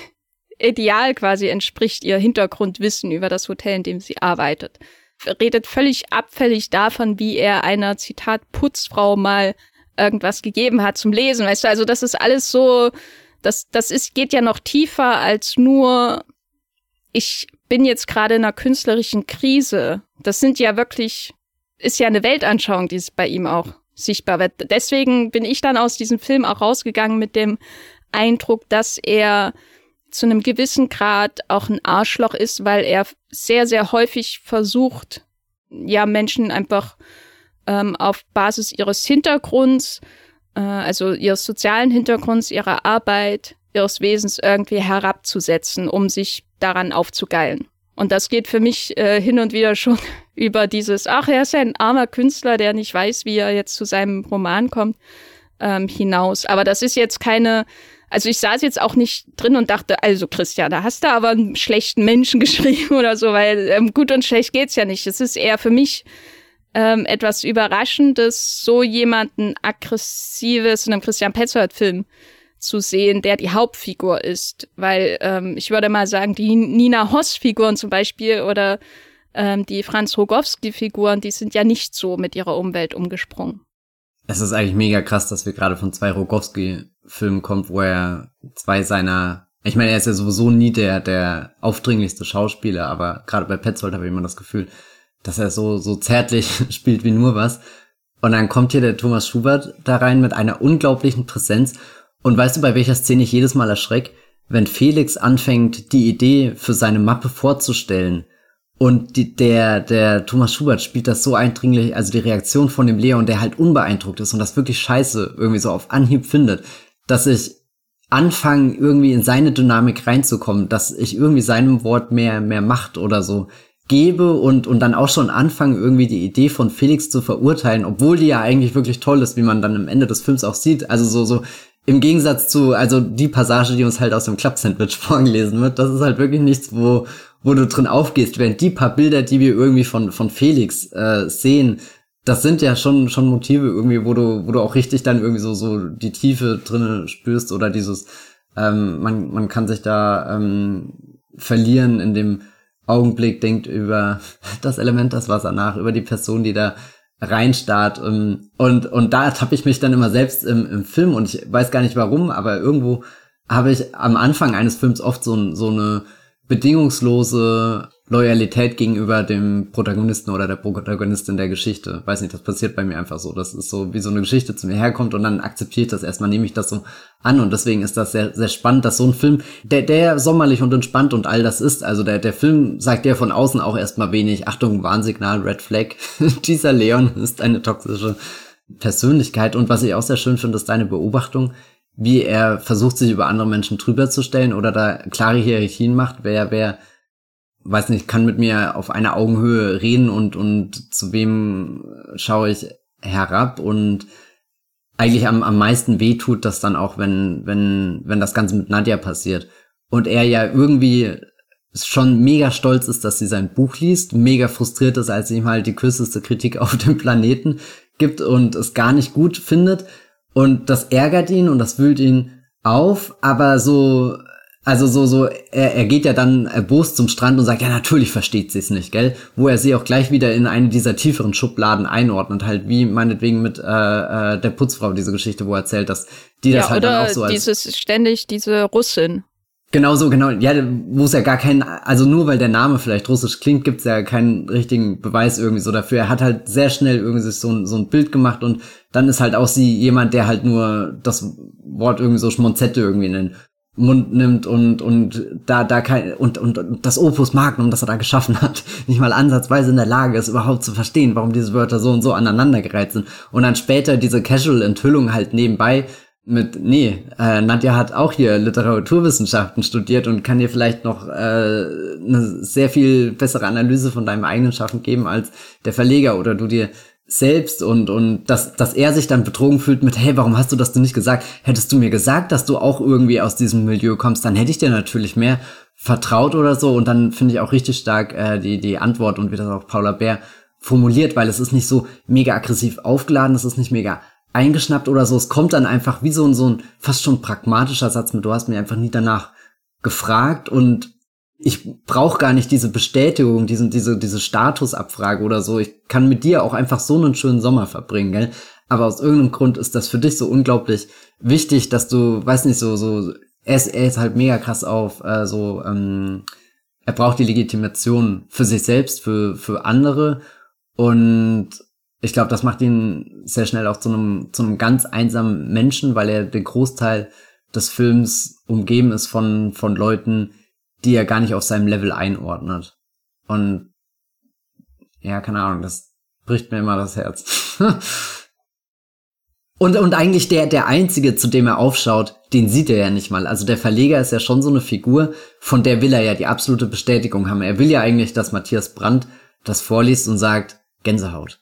Ideal quasi entspricht, ihr Hintergrundwissen über das Hotel, in dem sie arbeitet. Redet völlig abfällig davon, wie er einer, Zitat, Putzfrau mal irgendwas gegeben hat zum Lesen. Weißt du, also das ist alles so, das, das ist, geht ja noch tiefer als nur, ich bin jetzt gerade in einer künstlerischen Krise. Das sind ja wirklich, ist ja eine Weltanschauung, die ist bei ihm auch sichtbar wird. Deswegen bin ich dann aus diesem Film auch rausgegangen mit dem Eindruck, dass er zu einem gewissen Grad auch ein Arschloch ist, weil er sehr, sehr häufig versucht, ja, Menschen einfach ähm, auf Basis ihres Hintergrunds, äh, also ihres sozialen Hintergrunds, ihrer Arbeit, ihres Wesens irgendwie herabzusetzen, um sich daran aufzugeilen. Und das geht für mich äh, hin und wieder schon über dieses, ach, er ist ja ein armer Künstler, der nicht weiß, wie er jetzt zu seinem Roman kommt, ähm, hinaus. Aber das ist jetzt keine also ich saß jetzt auch nicht drin und dachte, also Christian, da hast du aber einen schlechten Menschen geschrieben oder so, weil ähm, gut und schlecht geht's ja nicht. Es ist eher für mich ähm, etwas Überraschendes, so jemanden aggressives in einem Christian Petzold-Film zu sehen, der die Hauptfigur ist. Weil ähm, ich würde mal sagen, die Nina Hoss-Figuren zum Beispiel oder ähm, die Franz Rogowski-Figuren, die sind ja nicht so mit ihrer Umwelt umgesprungen. Es ist eigentlich mega krass, dass wir gerade von zwei Rogowski-Filmen kommen, wo er zwei seiner, ich meine, er ist ja sowieso nie der, der aufdringlichste Schauspieler, aber gerade bei Petzold habe ich immer das Gefühl, dass er so, so zärtlich spielt wie nur was. Und dann kommt hier der Thomas Schubert da rein mit einer unglaublichen Präsenz. Und weißt du, bei welcher Szene ich jedes Mal erschreck? Wenn Felix anfängt, die Idee für seine Mappe vorzustellen und die, der, der Thomas Schubert spielt das so eindringlich, also die Reaktion von dem Leon, der halt unbeeindruckt ist und das wirklich scheiße irgendwie so auf Anhieb findet, dass ich anfange, irgendwie in seine Dynamik reinzukommen, dass ich irgendwie seinem Wort mehr, mehr Macht oder so gebe und, und dann auch schon anfangen, irgendwie die Idee von Felix zu verurteilen, obwohl die ja eigentlich wirklich toll ist, wie man dann am Ende des Films auch sieht. Also so, so im Gegensatz zu, also die Passage, die uns halt aus dem Club-Sandwich vorgelesen wird, das ist halt wirklich nichts, wo, wo du drin aufgehst, während die paar Bilder, die wir irgendwie von, von Felix äh, sehen, das sind ja schon, schon Motive irgendwie, wo du, wo du auch richtig dann irgendwie so, so die Tiefe drinne spürst oder dieses, ähm, man, man kann sich da ähm, verlieren in dem Augenblick, denkt über das Element, das Wasser nach, über die Person, die da reinstarrt. Ähm, und, und da tappe ich mich dann immer selbst im, im Film und ich weiß gar nicht warum, aber irgendwo habe ich am Anfang eines Films oft so, so eine bedingungslose Loyalität gegenüber dem Protagonisten oder der Protagonistin der Geschichte. Weiß nicht, das passiert bei mir einfach so. Das ist so, wie so eine Geschichte zu mir herkommt und dann akzeptiere ich das erstmal, nehme ich das so an. Und deswegen ist das sehr, sehr spannend, dass so ein Film, der, der sommerlich und entspannt und all das ist, also der, der Film sagt ja von außen auch erstmal wenig, Achtung, Warnsignal, Red Flag, dieser Leon ist eine toxische Persönlichkeit. Und was ich auch sehr schön finde, ist deine Beobachtung, wie er versucht, sich über andere Menschen drüber zu stellen oder da klare Hierarchien macht, wer, wer, weiß nicht, kann mit mir auf einer Augenhöhe reden und, und zu wem schaue ich herab und eigentlich am, am meisten weh tut das dann auch, wenn, wenn, wenn das Ganze mit Nadja passiert. Und er ja irgendwie schon mega stolz ist, dass sie sein Buch liest, mega frustriert ist, als ihm halt die kürzeste Kritik auf dem Planeten gibt und es gar nicht gut findet und das ärgert ihn und das wühlt ihn auf, aber so, also so, so, er, er geht ja dann erbost zum Strand und sagt, ja, natürlich versteht sie es nicht, gell? Wo er sie auch gleich wieder in eine dieser tieferen Schubladen einordnet, halt wie meinetwegen mit äh, äh, der Putzfrau, diese Geschichte, wo er erzählt, dass die das ja, halt dann auch so als. Dieses ständig diese Russin. Genau so, genau. Ja, wo es ja gar keinen, also nur weil der Name vielleicht russisch klingt, gibt's ja keinen richtigen Beweis irgendwie so dafür. Er hat halt sehr schnell irgendwie sich so ein, so ein Bild gemacht und dann ist halt auch sie jemand, der halt nur das Wort irgendwie so Schmonzette irgendwie in den Mund nimmt und, und da, da kein, und, und, und das Opus Magnum, das er da geschaffen hat, nicht mal ansatzweise in der Lage ist, überhaupt zu verstehen, warum diese Wörter so und so aneinandergereiht sind. Und dann später diese Casual-Enthüllung halt nebenbei mit, nee, äh, Nadja hat auch hier Literaturwissenschaften studiert und kann dir vielleicht noch äh, eine sehr viel bessere Analyse von deinem eigenen Schaffen geben als der Verleger oder du dir selbst und und dass dass er sich dann betrogen fühlt mit hey warum hast du das denn nicht gesagt? Hättest du mir gesagt dass du auch irgendwie aus diesem Milieu kommst dann hätte ich dir natürlich mehr vertraut oder so. Und dann finde ich auch richtig stark äh, die die Antwort und wie das auch Paula Bär formuliert weil es ist nicht so mega aggressiv aufgeladen es ist nicht mega eingeschnappt oder so. Es kommt dann einfach wie so ein, so ein fast schon pragmatischer Satz mit, du hast mir einfach nie danach gefragt. Und ich brauche gar nicht diese Bestätigung, diesen, diese, diese Statusabfrage oder so. Ich kann mit dir auch einfach so einen schönen Sommer verbringen, gell? Aber aus irgendeinem Grund ist das für dich so unglaublich wichtig, dass du, weiß nicht, so, so, er ist, er ist halt mega krass auf, äh, so, ähm, er braucht die Legitimation für sich selbst, für, für andere und ich glaube, das macht ihn sehr schnell auch zu einem, zu einem ganz einsamen Menschen, weil er den Großteil des Films umgeben ist von, von Leuten, die er gar nicht auf seinem Level einordnet. Und ja, keine Ahnung, das bricht mir immer das Herz. und, und eigentlich der, der einzige, zu dem er aufschaut, den sieht er ja nicht mal. Also der Verleger ist ja schon so eine Figur, von der will er ja die absolute Bestätigung haben. Er will ja eigentlich, dass Matthias Brandt das vorliest und sagt, Gänsehaut.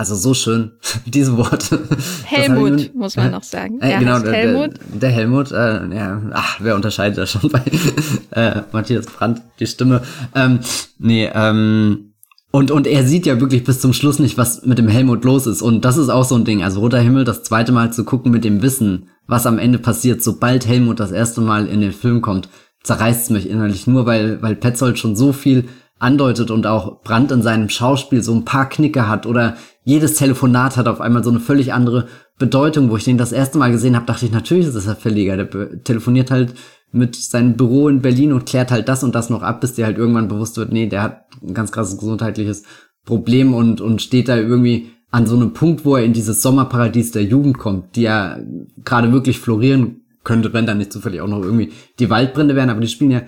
Also so schön, diese Worte. Helmut, nun, muss man noch sagen. Äh, genau, der Helmut. Der, der Helmut, äh, ja, ach, wer unterscheidet da schon bei äh, Matthias Brandt, die Stimme. Ähm, nee, ähm, und, und er sieht ja wirklich bis zum Schluss nicht, was mit dem Helmut los ist. Und das ist auch so ein Ding. Also Roter Himmel das zweite Mal zu gucken mit dem Wissen, was am Ende passiert, sobald Helmut das erste Mal in den Film kommt, zerreißt es mich innerlich. Nur weil, weil Petzold schon so viel andeutet und auch Brandt in seinem Schauspiel so ein paar Knicke hat oder jedes Telefonat hat auf einmal so eine völlig andere Bedeutung. Wo ich den das erste Mal gesehen habe, dachte ich, natürlich ist das der Verleger. Der telefoniert halt mit seinem Büro in Berlin und klärt halt das und das noch ab, bis dir halt irgendwann bewusst wird, nee, der hat ein ganz krasses gesundheitliches Problem und, und steht da irgendwie an so einem Punkt, wo er in dieses Sommerparadies der Jugend kommt, die ja gerade wirklich florieren könnte, wenn da nicht zufällig auch noch irgendwie die Waldbrände wären, aber die spielen ja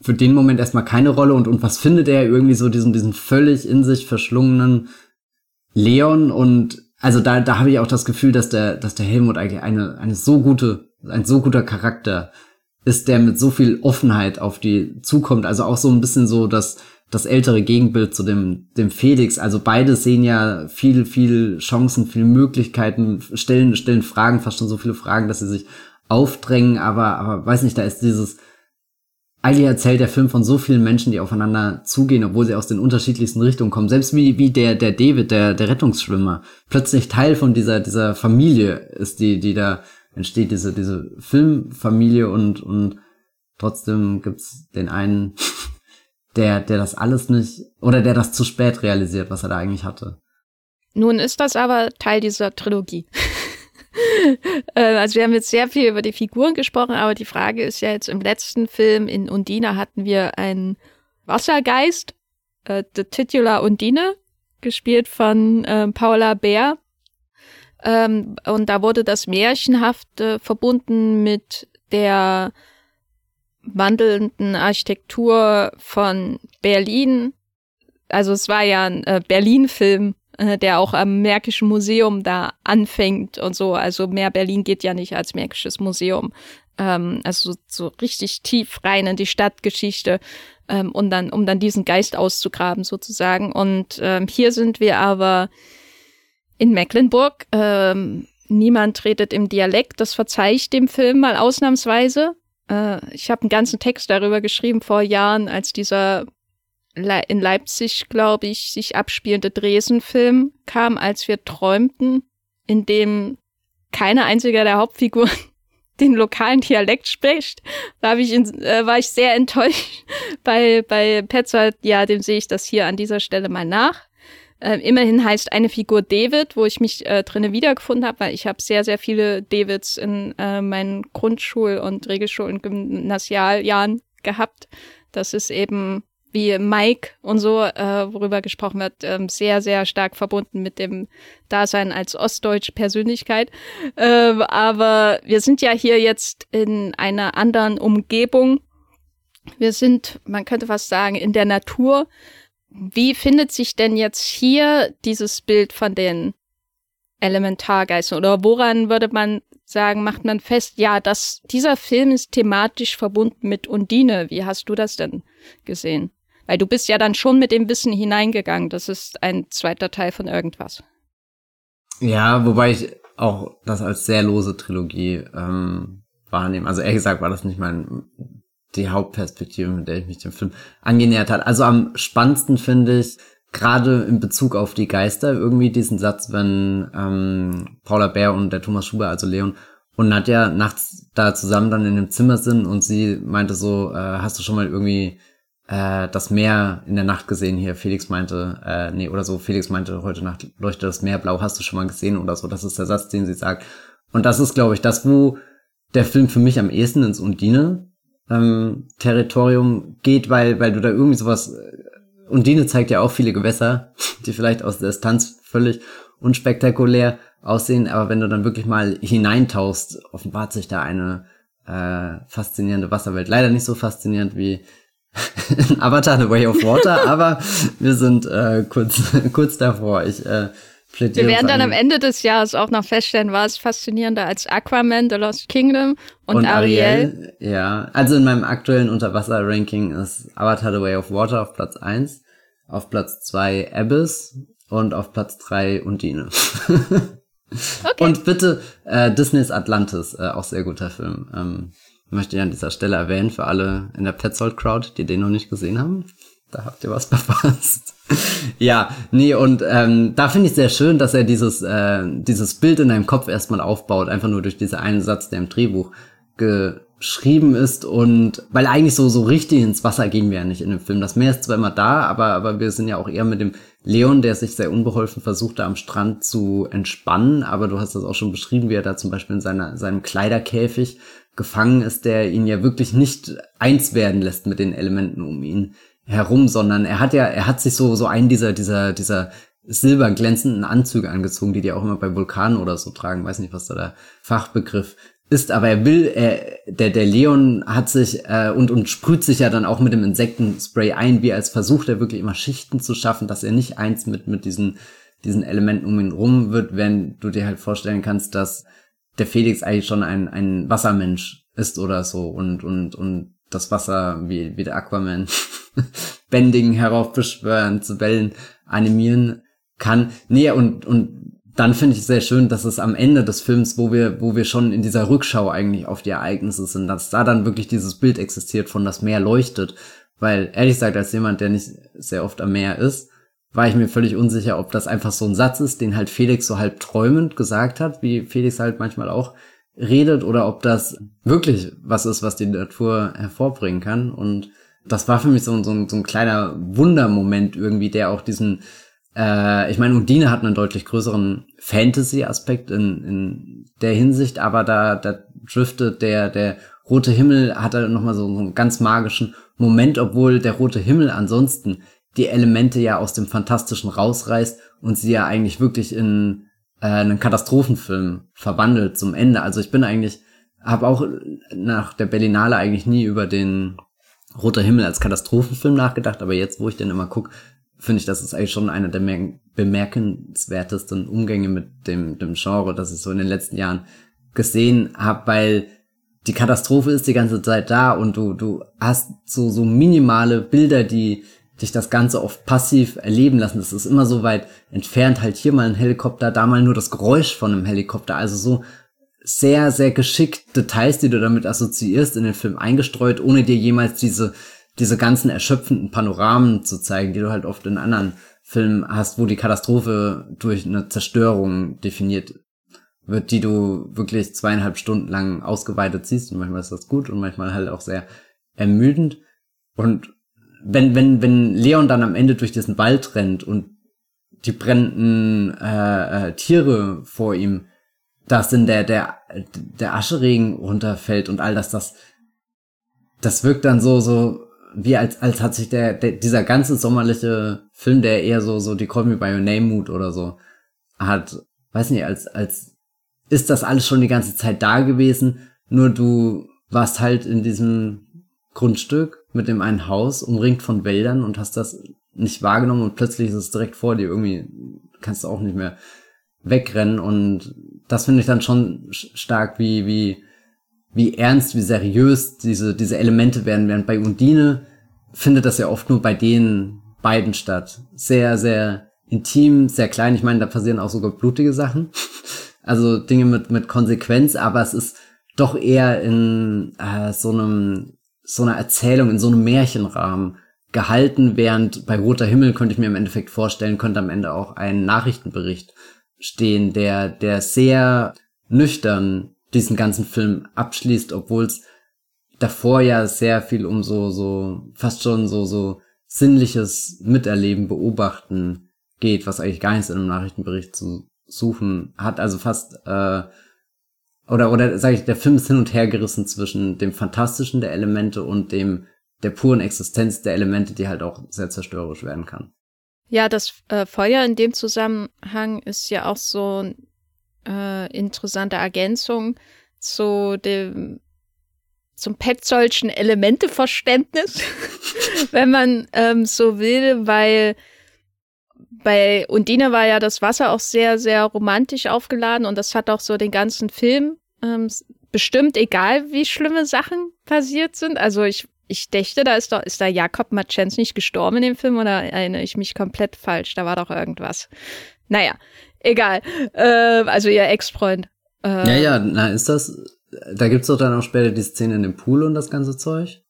für den Moment erstmal keine Rolle und, und was findet er irgendwie so diesen, diesen völlig in sich verschlungenen Leon und also da, da habe ich auch das Gefühl, dass der, dass der Helmut eigentlich eine, eine so gute, ein so guter Charakter ist, der mit so viel Offenheit auf die zukommt. Also auch so ein bisschen so, dass das ältere Gegenbild zu dem, dem Felix. Also beide sehen ja viel, viel Chancen, viel Möglichkeiten, stellen, stellen Fragen, fast schon so viele Fragen, dass sie sich aufdrängen, aber, aber weiß nicht, da ist dieses, eigentlich erzählt der Film von so vielen Menschen, die aufeinander zugehen, obwohl sie aus den unterschiedlichsten Richtungen kommen. Selbst wie, wie der, der David, der, der Rettungsschwimmer, plötzlich Teil von dieser, dieser Familie ist, die, die da entsteht, diese, diese Filmfamilie und, und trotzdem gibt's den einen, der, der das alles nicht, oder der das zu spät realisiert, was er da eigentlich hatte. Nun ist das aber Teil dieser Trilogie. Äh, also wir haben jetzt sehr viel über die Figuren gesprochen, aber die Frage ist ja jetzt im letzten Film in Undine hatten wir einen Wassergeist, äh, The Titular Undine, gespielt von äh, Paula Bär. Ähm, und da wurde das Märchenhafte verbunden mit der wandelnden Architektur von Berlin. Also es war ja ein äh, Berlin-Film äh, der auch am Märkischen Museum da anfängt und so. Also mehr Berlin geht ja nicht als Märkisches Museum. Ähm, also so, richtig tief rein in die Stadtgeschichte ähm, und dann, um dann diesen Geist auszugraben sozusagen. Und ähm, hier sind wir aber in Mecklenburg. Ähm, niemand redet im Dialekt. Das verzeihe ich dem Film mal ausnahmsweise. Äh, ich habe einen ganzen Text darüber geschrieben vor Jahren, als dieser in Leipzig, glaube ich, sich abspielende Dresen-Film kam, als wir träumten, in dem keine einzige der Hauptfiguren den lokalen Dialekt spricht. Da hab ich in, äh, war ich sehr enttäuscht. Bei, bei Petzold, ja, dem sehe ich das hier an dieser Stelle mal nach. Äh, immerhin heißt eine Figur David, wo ich mich äh, drinne wiedergefunden habe, weil ich habe sehr, sehr viele Davids in äh, meinen Grundschul- und Regelschul- und Gymnasialjahren gehabt. Das ist eben wie Mike und so, äh, worüber gesprochen wird, ähm, sehr, sehr stark verbunden mit dem Dasein als ostdeutsche Persönlichkeit. Ähm, aber wir sind ja hier jetzt in einer anderen Umgebung. Wir sind, man könnte fast sagen, in der Natur. Wie findet sich denn jetzt hier dieses Bild von den Elementargeistern? Oder woran würde man sagen, macht man fest, ja, dass dieser Film ist thematisch verbunden mit Undine. Wie hast du das denn gesehen? Weil du bist ja dann schon mit dem Wissen hineingegangen, das ist ein zweiter Teil von irgendwas. Ja, wobei ich auch das als sehr lose Trilogie ähm, wahrnehme. Also ehrlich gesagt war das nicht mein die Hauptperspektive, mit der ich mich dem Film angenähert hat. Also am spannendsten finde ich gerade in Bezug auf die Geister irgendwie diesen Satz, wenn ähm, Paula Bär und der Thomas Schuber, also Leon und Nadja nachts da zusammen dann in dem Zimmer sind und sie meinte so, äh, hast du schon mal irgendwie äh, das Meer in der Nacht gesehen hier. Felix meinte, äh, nee, oder so, Felix meinte, heute Nacht leuchtet das Meer blau, hast du schon mal gesehen oder so. Das ist der Satz, den sie sagt. Und das ist, glaube ich, das, wo der Film für mich am ehesten ins Undine ähm, Territorium geht, weil, weil du da irgendwie sowas. Äh, Undine zeigt ja auch viele Gewässer, die vielleicht aus der Distanz völlig unspektakulär aussehen, aber wenn du dann wirklich mal hineintauchst, offenbart sich da eine äh, faszinierende Wasserwelt. Leider nicht so faszinierend wie Avatar The Way of Water, aber wir sind äh, kurz, kurz davor. Ich äh, plädiere. Wir werden dann am Ende des Jahres auch noch feststellen, war es faszinierender als Aquaman, The Lost Kingdom und, und Ariel. Ariel. Ja, also in meinem aktuellen Unterwasser-Ranking ist Avatar The Way of Water auf Platz 1, auf Platz 2 Abyss und auf Platz 3 Undine. okay. Und bitte äh, Disneys Atlantis, äh, auch sehr guter Film. Ähm, möchte ich an dieser Stelle erwähnen für alle in der Petzold Crowd, die den noch nicht gesehen haben. Da habt ihr was verpasst. ja, nee, und ähm, da finde ich sehr schön, dass er dieses, äh, dieses Bild in deinem Kopf erstmal aufbaut, einfach nur durch diesen einen Satz, der im Drehbuch geschrieben ist und weil eigentlich so so richtig ins Wasser gehen wir ja nicht in dem Film. Das Meer ist zwar immer da, aber aber wir sind ja auch eher mit dem Leon, der sich sehr unbeholfen versucht, da am Strand zu entspannen. Aber du hast das auch schon beschrieben, wie er da zum Beispiel in seiner seinem Kleiderkäfig gefangen ist, der ihn ja wirklich nicht eins werden lässt mit den Elementen um ihn herum, sondern er hat ja, er hat sich so, so einen dieser, dieser, dieser silberglänzenden Anzüge angezogen, die die auch immer bei Vulkanen oder so tragen. Weiß nicht, was da der Fachbegriff ist, aber er will, er, der, der Leon hat sich äh, und, und sprüht sich ja dann auch mit dem Insektenspray ein, wie als versucht er wirklich immer Schichten zu schaffen, dass er nicht eins mit, mit diesen, diesen Elementen um ihn rum wird, wenn du dir halt vorstellen kannst, dass der Felix eigentlich schon ein, ein Wassermensch ist oder so und, und, und das Wasser wie, wie der Aquaman Bending heraufbeschwören, zu Wellen animieren kann. Nee, und, und dann finde ich sehr schön, dass es am Ende des Films, wo wir, wo wir schon in dieser Rückschau eigentlich auf die Ereignisse sind, dass da dann wirklich dieses Bild existiert von das Meer leuchtet. Weil, ehrlich gesagt, als jemand, der nicht sehr oft am Meer ist, war ich mir völlig unsicher, ob das einfach so ein Satz ist, den halt Felix so halb träumend gesagt hat, wie Felix halt manchmal auch redet, oder ob das wirklich was ist, was die Natur hervorbringen kann. Und das war für mich so, so, so ein kleiner Wundermoment irgendwie, der auch diesen äh, ich meine, Undine hat einen deutlich größeren Fantasy-Aspekt in, in der Hinsicht, aber da, da driftet der, der rote Himmel hat er nochmal so, so einen ganz magischen Moment, obwohl der rote Himmel ansonsten die Elemente ja aus dem Fantastischen rausreißt und sie ja eigentlich wirklich in äh, einen Katastrophenfilm verwandelt zum Ende. Also ich bin eigentlich, habe auch nach der Berlinale eigentlich nie über den Roter Himmel als Katastrophenfilm nachgedacht, aber jetzt, wo ich den immer guck, finde ich, das ist eigentlich schon einer der bemerkenswertesten Umgänge mit dem, dem Genre, das ich so in den letzten Jahren gesehen habe, weil die Katastrophe ist die ganze Zeit da und du, du hast so, so minimale Bilder, die dich das Ganze oft passiv erleben lassen. Das ist immer so weit entfernt, halt hier mal ein Helikopter, da mal nur das Geräusch von einem Helikopter. Also so sehr, sehr geschickt Details, die du damit assoziierst, in den Film eingestreut, ohne dir jemals diese diese ganzen erschöpfenden Panoramen zu zeigen, die du halt oft in anderen Filmen hast, wo die Katastrophe durch eine Zerstörung definiert wird, die du wirklich zweieinhalb Stunden lang ausgeweitet siehst und manchmal ist das gut und manchmal halt auch sehr ermüdend und wenn wenn wenn Leon dann am Ende durch diesen Wald rennt und die brennenden äh, äh, Tiere vor ihm das in der der der Ascheregen runterfällt und all das das das wirkt dann so so wie als, als hat sich der, der, dieser ganze sommerliche Film, der eher so, so die Call Me By Your Name Mood oder so hat, weiß nicht, als, als ist das alles schon die ganze Zeit da gewesen, nur du warst halt in diesem Grundstück mit dem einen Haus umringt von Wäldern und hast das nicht wahrgenommen und plötzlich ist es direkt vor dir. Irgendwie kannst du auch nicht mehr wegrennen und das finde ich dann schon stark, wie, wie, wie ernst, wie seriös diese, diese Elemente werden, während bei Undine findet das ja oft nur bei den beiden statt. Sehr, sehr intim, sehr klein. Ich meine, da passieren auch sogar blutige Sachen. Also Dinge mit, mit Konsequenz, aber es ist doch eher in äh, so einem, so einer Erzählung, in so einem Märchenrahmen gehalten, während bei Roter Himmel könnte ich mir im Endeffekt vorstellen, könnte am Ende auch ein Nachrichtenbericht stehen, der, der sehr nüchtern diesen ganzen Film abschließt, obwohl es davor ja sehr viel um so, so, fast schon so, so sinnliches Miterleben, Beobachten geht, was eigentlich gar nichts in einem Nachrichtenbericht zu suchen hat. Also fast, äh, oder, oder sage ich, der Film ist hin und her gerissen zwischen dem Fantastischen der Elemente und dem der puren Existenz der Elemente, die halt auch sehr zerstörerisch werden kann. Ja, das äh, Feuer in dem Zusammenhang ist ja auch so äh, interessante Ergänzung zu dem zum Petzoldschen Elementeverständnis, wenn man ähm, so will, weil bei Undine war ja das Wasser auch sehr, sehr romantisch aufgeladen und das hat auch so den ganzen Film ähm, bestimmt, egal wie schlimme Sachen passiert sind. Also ich, ich dächte, da ist doch, ist da Jakob Matschens nicht gestorben in dem Film oder erinnere ich mich komplett falsch? Da war doch irgendwas. Naja, egal. Äh, also ihr Ex-Freund. Äh, ja, ja, na, ist das, da gibt's doch dann auch später die Szene in dem Pool und das ganze Zeug.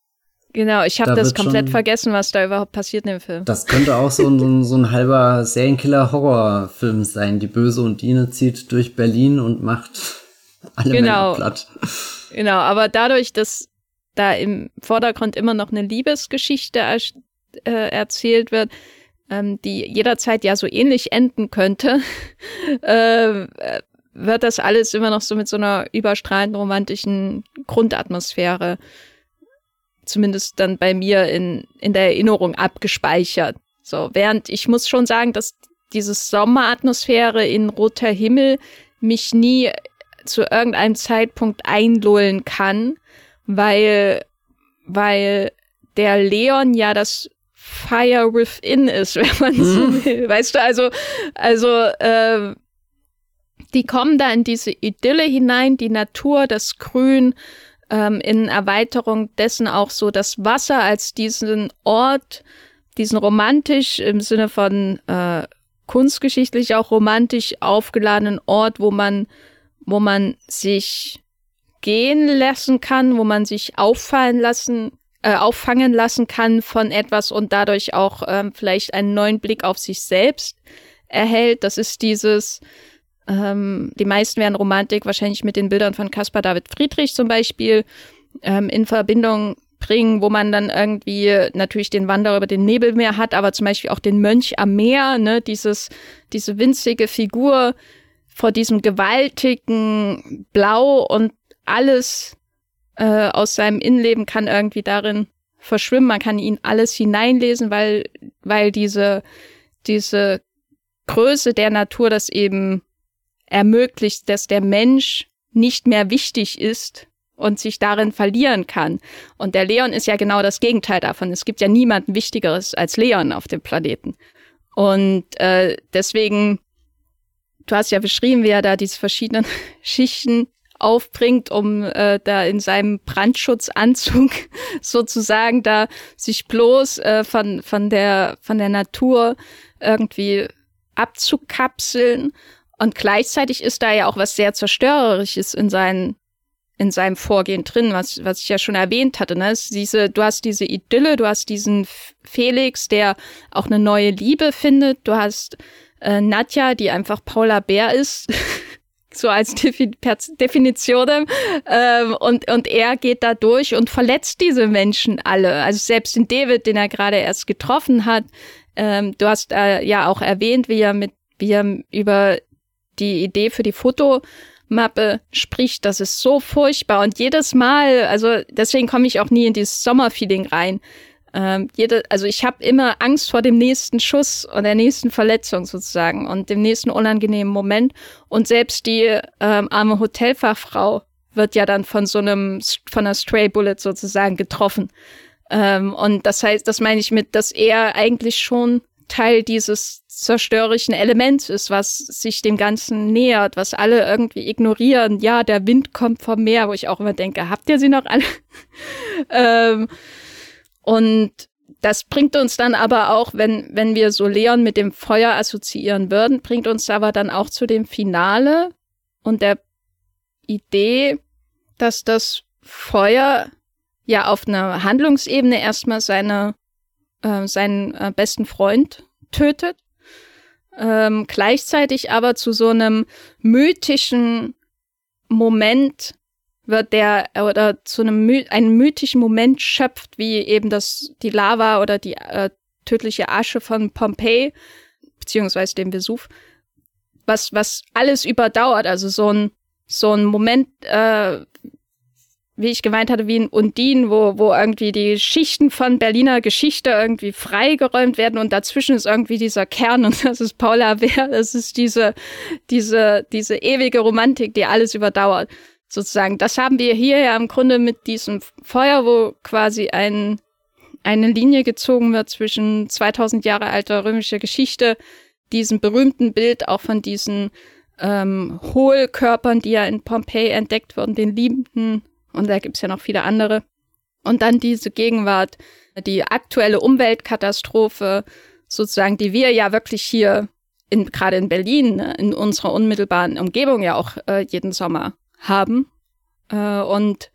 Genau, ich habe da das komplett schon, vergessen, was da überhaupt passiert in dem Film. Das könnte auch so ein, so ein, so ein halber Serienkiller-Horrorfilm sein. Die böse Undine zieht durch Berlin und macht alle genau. Männer platt. Genau, aber dadurch, dass da im Vordergrund immer noch eine Liebesgeschichte er, äh, erzählt wird, ähm, die jederzeit ja so ähnlich enden könnte, äh, wird das alles immer noch so mit so einer überstrahlenden romantischen Grundatmosphäre zumindest dann bei mir in, in der Erinnerung abgespeichert. So, während ich muss schon sagen, dass diese Sommeratmosphäre in roter Himmel mich nie zu irgendeinem Zeitpunkt einlullen kann, weil, weil der Leon ja das Fire Within ist, wenn man so mhm. will. Weißt du, also, also, äh, die kommen da in diese Idylle hinein, die Natur, das Grün, ähm, in Erweiterung dessen auch so das Wasser als diesen Ort, diesen romantisch im Sinne von äh, kunstgeschichtlich auch romantisch aufgeladenen Ort, wo man, wo man sich gehen lassen kann, wo man sich auffallen lassen, äh, auffangen lassen kann von etwas und dadurch auch ähm, vielleicht einen neuen Blick auf sich selbst erhält. Das ist dieses, ähm, die meisten werden Romantik wahrscheinlich mit den Bildern von Caspar David Friedrich zum Beispiel ähm, in Verbindung bringen, wo man dann irgendwie natürlich den Wanderer über den Nebelmeer hat, aber zum Beispiel auch den Mönch am Meer, ne, dieses, diese winzige Figur vor diesem gewaltigen Blau und alles äh, aus seinem Innenleben kann irgendwie darin verschwimmen. Man kann ihn alles hineinlesen, weil, weil diese, diese Größe der Natur das eben ermöglicht, dass der Mensch nicht mehr wichtig ist und sich darin verlieren kann. Und der Leon ist ja genau das Gegenteil davon. Es gibt ja niemanden Wichtigeres als Leon auf dem Planeten. Und äh, deswegen, du hast ja beschrieben, wie er da diese verschiedenen Schichten aufbringt, um äh, da in seinem Brandschutzanzug sozusagen da sich bloß äh, von, von, der, von der Natur irgendwie abzukapseln. Und gleichzeitig ist da ja auch was sehr Zerstörerisches in seinen in seinem Vorgehen drin, was, was ich ja schon erwähnt hatte. Ne? Diese, du hast diese Idylle, du hast diesen Felix, der auch eine neue Liebe findet. Du hast äh, Nadja, die einfach Paula Bär ist, so als Defi Definition. Ähm, und, und er geht da durch und verletzt diese Menschen alle. Also selbst den David, den er gerade erst getroffen hat. Ähm, du hast äh, ja auch erwähnt, wie er mit, wie er über die Idee für die Foto Mappe spricht, das ist so furchtbar. Und jedes Mal, also deswegen komme ich auch nie in dieses Sommerfeeling rein. Ähm, jede, also ich habe immer Angst vor dem nächsten Schuss und der nächsten Verletzung sozusagen und dem nächsten unangenehmen Moment. Und selbst die ähm, arme Hotelfachfrau wird ja dann von so einem, von einer Stray Bullet sozusagen getroffen. Ähm, und das heißt, das meine ich mit, dass er eigentlich schon Teil dieses zerstörerischen Elements ist, was sich dem Ganzen nähert, was alle irgendwie ignorieren. Ja, der Wind kommt vom Meer, wo ich auch immer denke, habt ihr sie noch alle? ähm, und das bringt uns dann aber auch, wenn, wenn wir so Leon mit dem Feuer assoziieren würden, bringt uns aber dann auch zu dem Finale und der Idee, dass das Feuer ja auf einer Handlungsebene erstmal seine, äh, seinen äh, besten Freund tötet ähm, gleichzeitig aber zu so einem mythischen Moment wird der oder zu einem einen mythischen Moment schöpft, wie eben das die Lava oder die äh, tödliche Asche von Pompeii beziehungsweise dem Vesuv, was was alles überdauert, also so ein so ein Moment, äh, wie ich gemeint hatte, wie in Undin, wo, wo irgendwie die Schichten von Berliner Geschichte irgendwie freigeräumt werden und dazwischen ist irgendwie dieser Kern und das ist Paula Wehr, das ist diese, diese, diese ewige Romantik, die alles überdauert. Sozusagen. Das haben wir hier ja im Grunde mit diesem Feuer, wo quasi ein, eine Linie gezogen wird zwischen 2000 Jahre alter römischer Geschichte, diesem berühmten Bild auch von diesen ähm, Hohlkörpern, die ja in Pompeji entdeckt wurden, den liebenden und da gibt's ja noch viele andere. Und dann diese Gegenwart, die aktuelle Umweltkatastrophe, sozusagen, die wir ja wirklich hier in, gerade in Berlin, ne, in unserer unmittelbaren Umgebung ja auch äh, jeden Sommer haben. Äh, und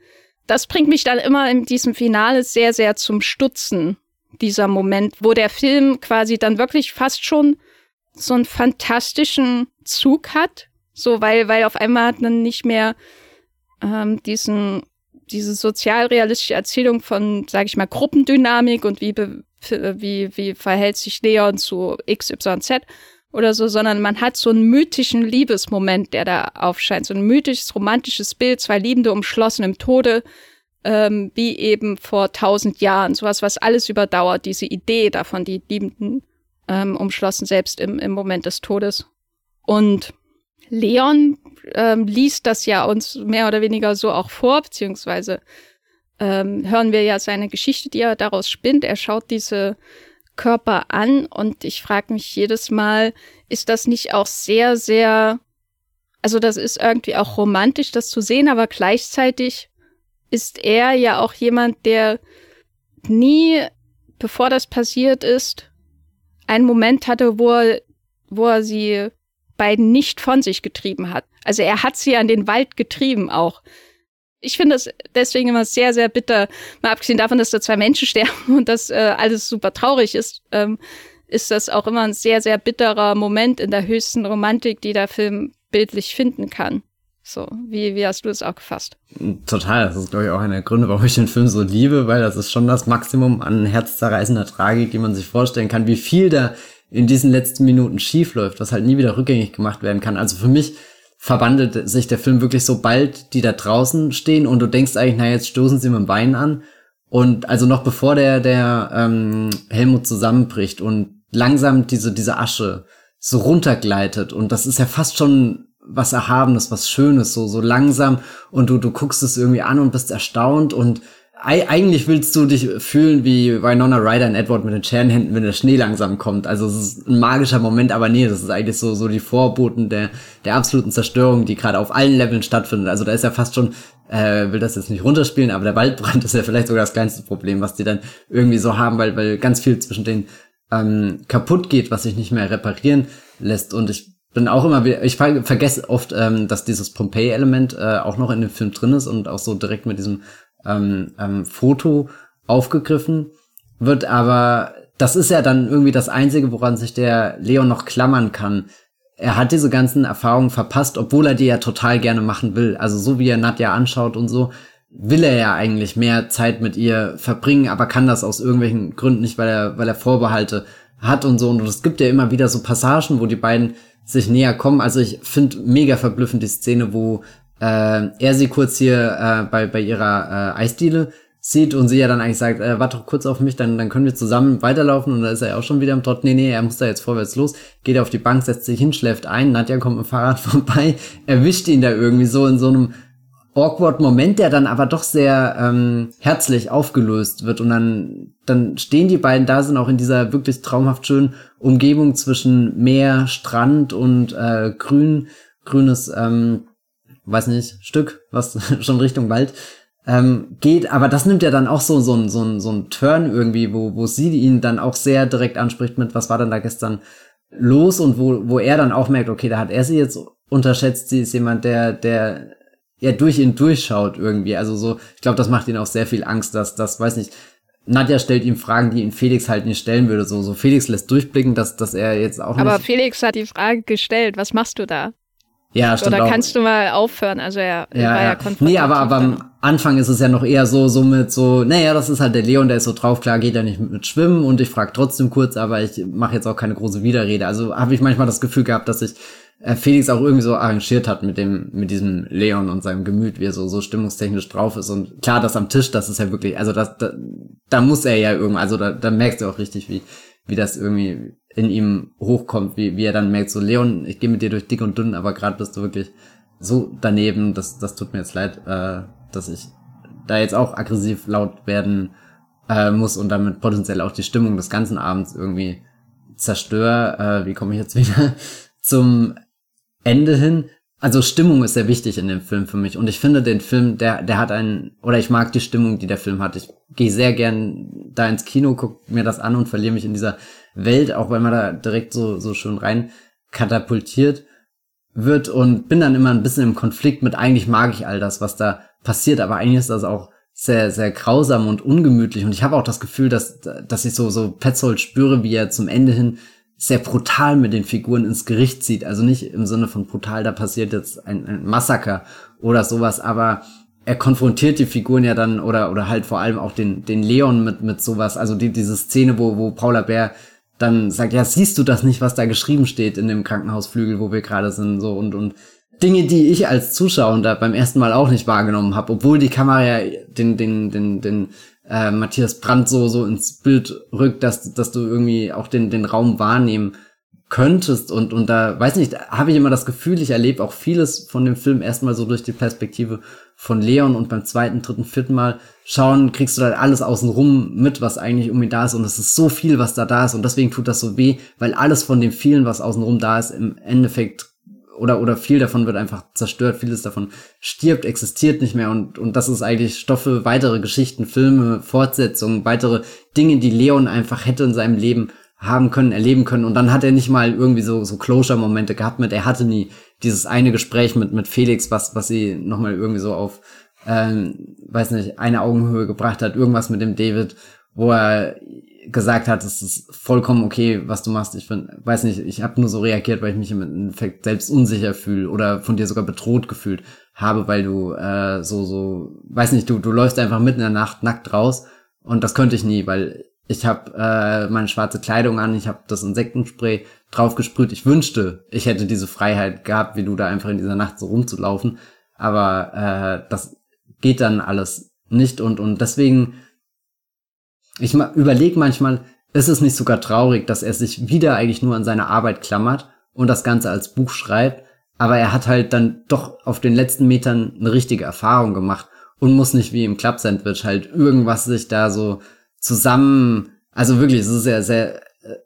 das bringt mich dann immer in diesem Finale sehr, sehr zum Stutzen, dieser Moment, wo der Film quasi dann wirklich fast schon so einen fantastischen Zug hat. So, weil, weil auf einmal hat man nicht mehr ähm, diesen diese sozialrealistische Erzählung von, sage ich mal, Gruppendynamik und wie, wie, wie verhält sich Leon zu XYZ oder so, sondern man hat so einen mythischen Liebesmoment, der da aufscheint, so ein mythisches, romantisches Bild, zwei Liebende umschlossen im Tode, ähm, wie eben vor tausend Jahren, sowas, was alles überdauert, diese Idee davon, die Liebenden ähm, umschlossen, selbst im, im Moment des Todes. Und Leon ähm, liest das ja uns mehr oder weniger so auch vor, beziehungsweise ähm, hören wir ja seine Geschichte, die er daraus spinnt. Er schaut diese Körper an und ich frage mich jedes Mal, ist das nicht auch sehr, sehr, also das ist irgendwie auch romantisch, das zu sehen, aber gleichzeitig ist er ja auch jemand, der nie, bevor das passiert ist, einen Moment hatte, wo er, wo er sie beiden nicht von sich getrieben hat. Also er hat sie an den Wald getrieben auch. Ich finde es deswegen immer sehr, sehr bitter, mal abgesehen davon, dass da zwei Menschen sterben und dass äh, alles super traurig ist, ähm, ist das auch immer ein sehr, sehr bitterer Moment in der höchsten Romantik, die der Film bildlich finden kann. So, wie, wie hast du es auch gefasst? Total, das ist, glaube ich, auch einer der Gründe, warum ich den Film so liebe, weil das ist schon das Maximum an herzzerreißender Tragik, die man sich vorstellen kann, wie viel da in diesen letzten Minuten schief läuft, was halt nie wieder rückgängig gemacht werden kann. Also für mich verwandelt sich der Film wirklich so bald, die da draußen stehen und du denkst eigentlich, na jetzt stoßen sie mit dem Bein an. Und also noch bevor der, der ähm, Helmut zusammenbricht und langsam diese, diese Asche so runtergleitet und das ist ja fast schon was Erhabenes, was Schönes, so, so langsam und du, du guckst es irgendwie an und bist erstaunt und eigentlich willst du dich fühlen wie Winona Ryder in Edward mit den Scherenhänden, wenn der Schnee langsam kommt. Also es ist ein magischer Moment, aber nee, das ist eigentlich so, so die Vorboten der, der absoluten Zerstörung, die gerade auf allen Leveln stattfindet. Also da ist ja fast schon, äh, will das jetzt nicht runterspielen, aber der Waldbrand ist ja vielleicht sogar das kleinste Problem, was die dann irgendwie so haben, weil, weil ganz viel zwischen den ähm, kaputt geht, was sich nicht mehr reparieren lässt. Und ich bin auch immer wieder, ich ver vergesse oft, ähm, dass dieses Pompeii-Element äh, auch noch in dem Film drin ist und auch so direkt mit diesem ähm, ähm, Foto aufgegriffen wird, aber das ist ja dann irgendwie das Einzige, woran sich der Leon noch klammern kann. Er hat diese ganzen Erfahrungen verpasst, obwohl er die ja total gerne machen will. Also so wie er Nadja anschaut und so, will er ja eigentlich mehr Zeit mit ihr verbringen, aber kann das aus irgendwelchen Gründen nicht, weil er, weil er Vorbehalte hat und so. Und es gibt ja immer wieder so Passagen, wo die beiden sich näher kommen. Also ich finde mega verblüffend die Szene, wo äh, er sie kurz hier äh, bei, bei ihrer äh, Eisdiele sieht und sie ja dann eigentlich sagt, äh, warte doch kurz auf mich, dann, dann können wir zusammen weiterlaufen und da ist er auch schon wieder im Trott, nee, nee, er muss da jetzt vorwärts los, geht auf die Bank, setzt sich hin, schläft ein, Nadja kommt mit dem Fahrrad vorbei, erwischt ihn da irgendwie so in so einem awkward Moment, der dann aber doch sehr ähm, herzlich aufgelöst wird und dann, dann stehen die beiden da, sind auch in dieser wirklich traumhaft schönen Umgebung zwischen Meer, Strand und äh, grün, grünes ähm, weiß nicht, Stück, was schon Richtung Wald ähm, geht. Aber das nimmt ja dann auch so, so, ein, so, ein, so ein Turn irgendwie, wo, wo sie ihn dann auch sehr direkt anspricht mit, was war denn da gestern los und wo, wo er dann auch merkt, okay, da hat er sie jetzt unterschätzt, sie ist jemand, der, der ja durch ihn durchschaut irgendwie. Also so, ich glaube, das macht ihn auch sehr viel Angst, dass das, weiß nicht, Nadja stellt ihm Fragen, die ihn Felix halt nicht stellen würde. So, so Felix lässt durchblicken, dass, dass er jetzt auch Aber Felix hat die Frage gestellt, was machst du da? Ja, stimmt. Oder kannst du mal aufhören? Also er, ja, war ja, ja Nee, aber, aber am Anfang ist es ja noch eher so, so mit so, naja, das ist halt der Leon, der ist so drauf, klar geht er nicht mit, mit Schwimmen und ich frage trotzdem kurz, aber ich mache jetzt auch keine große Widerrede. Also habe ich manchmal das Gefühl gehabt, dass sich äh, Felix auch irgendwie so arrangiert hat mit dem, mit diesem Leon und seinem Gemüt, wie er so, so stimmungstechnisch drauf ist. Und klar, das am Tisch, das ist ja wirklich, also das, da, da muss er ja irgendwie, also da, da merkst du auch richtig, wie, wie das irgendwie in ihm hochkommt, wie, wie er dann merkt, so Leon, ich gehe mit dir durch dick und dünn, aber gerade bist du wirklich so daneben, das, das tut mir jetzt leid, äh, dass ich da jetzt auch aggressiv laut werden äh, muss und damit potenziell auch die Stimmung des ganzen Abends irgendwie zerstöre. Äh, wie komme ich jetzt wieder zum Ende hin? Also Stimmung ist sehr wichtig in dem Film für mich und ich finde den Film, der der hat einen oder ich mag die Stimmung, die der Film hat. Ich gehe sehr gern da ins Kino, guck mir das an und verliere mich in dieser Welt, auch weil man da direkt so, so schön rein katapultiert wird und bin dann immer ein bisschen im Konflikt mit, eigentlich mag ich all das, was da passiert, aber eigentlich ist das auch sehr, sehr grausam und ungemütlich und ich habe auch das Gefühl, dass, dass ich so, so Petzold spüre, wie er zum Ende hin sehr brutal mit den Figuren ins Gericht zieht. Also nicht im Sinne von brutal, da passiert jetzt ein, ein Massaker oder sowas, aber er konfrontiert die Figuren ja dann oder oder halt vor allem auch den den Leon mit mit sowas also die diese Szene wo wo Paula Bär dann sagt, ja, siehst du das nicht, was da geschrieben steht in dem Krankenhausflügel, wo wir gerade sind, so und und Dinge, die ich als Zuschauer da beim ersten Mal auch nicht wahrgenommen habe, obwohl die Kamera ja den den den den äh, Matthias Brandt so so ins Bild rückt, dass dass du irgendwie auch den den Raum wahrnehmen könntest und und da weiß nicht, habe ich immer das Gefühl, ich erlebe auch vieles von dem Film erstmal so durch die Perspektive von Leon und beim zweiten, dritten, vierten Mal schauen, kriegst du da alles außenrum mit, was eigentlich um ihn da ist. Und es ist so viel, was da da ist. Und deswegen tut das so weh, weil alles von dem vielen, was außenrum da ist, im Endeffekt oder, oder viel davon wird einfach zerstört, vieles davon stirbt, existiert nicht mehr. Und, und das ist eigentlich Stoff für weitere Geschichten, Filme, Fortsetzungen, weitere Dinge, die Leon einfach hätte in seinem Leben haben können, erleben können. Und dann hat er nicht mal irgendwie so, so Closure-Momente gehabt mit, er hatte nie dieses eine Gespräch mit, mit Felix, was, was sie nochmal irgendwie so auf, ähm, weiß nicht, eine Augenhöhe gebracht hat, irgendwas mit dem David, wo er gesagt hat, es ist vollkommen okay, was du machst. Ich find, weiß nicht, ich habe nur so reagiert, weil ich mich im Endeffekt selbst unsicher fühle oder von dir sogar bedroht gefühlt habe, weil du äh, so, so, weiß nicht, du, du läufst einfach mitten in der Nacht nackt raus und das könnte ich nie, weil ich habe äh, meine schwarze Kleidung an, ich habe das Insektenspray draufgesprüht. Ich wünschte, ich hätte diese Freiheit gehabt, wie du da einfach in dieser Nacht so rumzulaufen. Aber äh, das geht dann alles nicht und und deswegen ich überlege manchmal, ist es nicht sogar traurig, dass er sich wieder eigentlich nur an seine Arbeit klammert und das Ganze als Buch schreibt, aber er hat halt dann doch auf den letzten Metern eine richtige Erfahrung gemacht und muss nicht wie im Club Sandwich halt irgendwas sich da so zusammen, also wirklich, es ist sehr, sehr,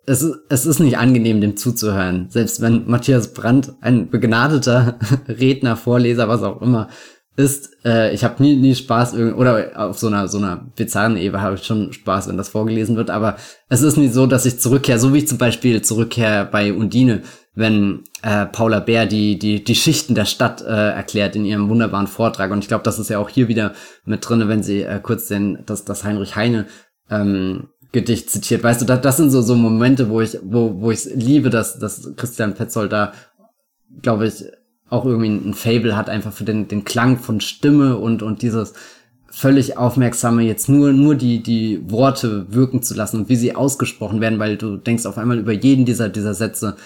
es ist, es ist nicht angenehm, dem zuzuhören. Selbst wenn Matthias Brandt, ein begnadeter Redner, Vorleser, was auch immer, ist, äh, ich habe nie, nie Spaß oder auf so einer so einer bizarren Ebene habe ich schon Spaß, wenn das vorgelesen wird, aber es ist nicht so, dass ich zurückkehre, so wie ich zum Beispiel zurückkehre bei Undine, wenn äh, Paula Bär die die die Schichten der Stadt äh, erklärt in ihrem wunderbaren Vortrag und ich glaube, das ist ja auch hier wieder mit drinne, wenn sie äh, kurz den das das Heinrich Heine ähm, Gedicht zitiert, weißt du, das, sind so so Momente, wo ich wo wo ich liebe, dass dass Christian Petzold da glaube ich auch irgendwie ein Fable hat, einfach für den, den Klang von Stimme und, und dieses völlig aufmerksame, jetzt nur, nur die, die Worte wirken zu lassen und wie sie ausgesprochen werden, weil du denkst auf einmal über jeden dieser, dieser Sätze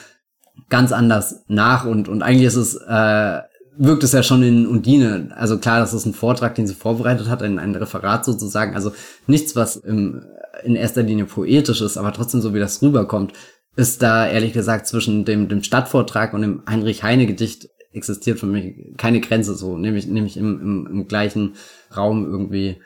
ganz anders nach und, und eigentlich ist es, äh, wirkt es ja schon in Undine. Also klar, das ist ein Vortrag, den sie vorbereitet hat, ein, ein Referat sozusagen. Also nichts, was im, in erster Linie poetisch ist, aber trotzdem so wie das rüberkommt, ist da ehrlich gesagt zwischen dem, dem Stadtvortrag und dem Heinrich Heine Gedicht existiert für mich keine Grenze so, nämlich, nämlich im, im, im gleichen Raum irgendwie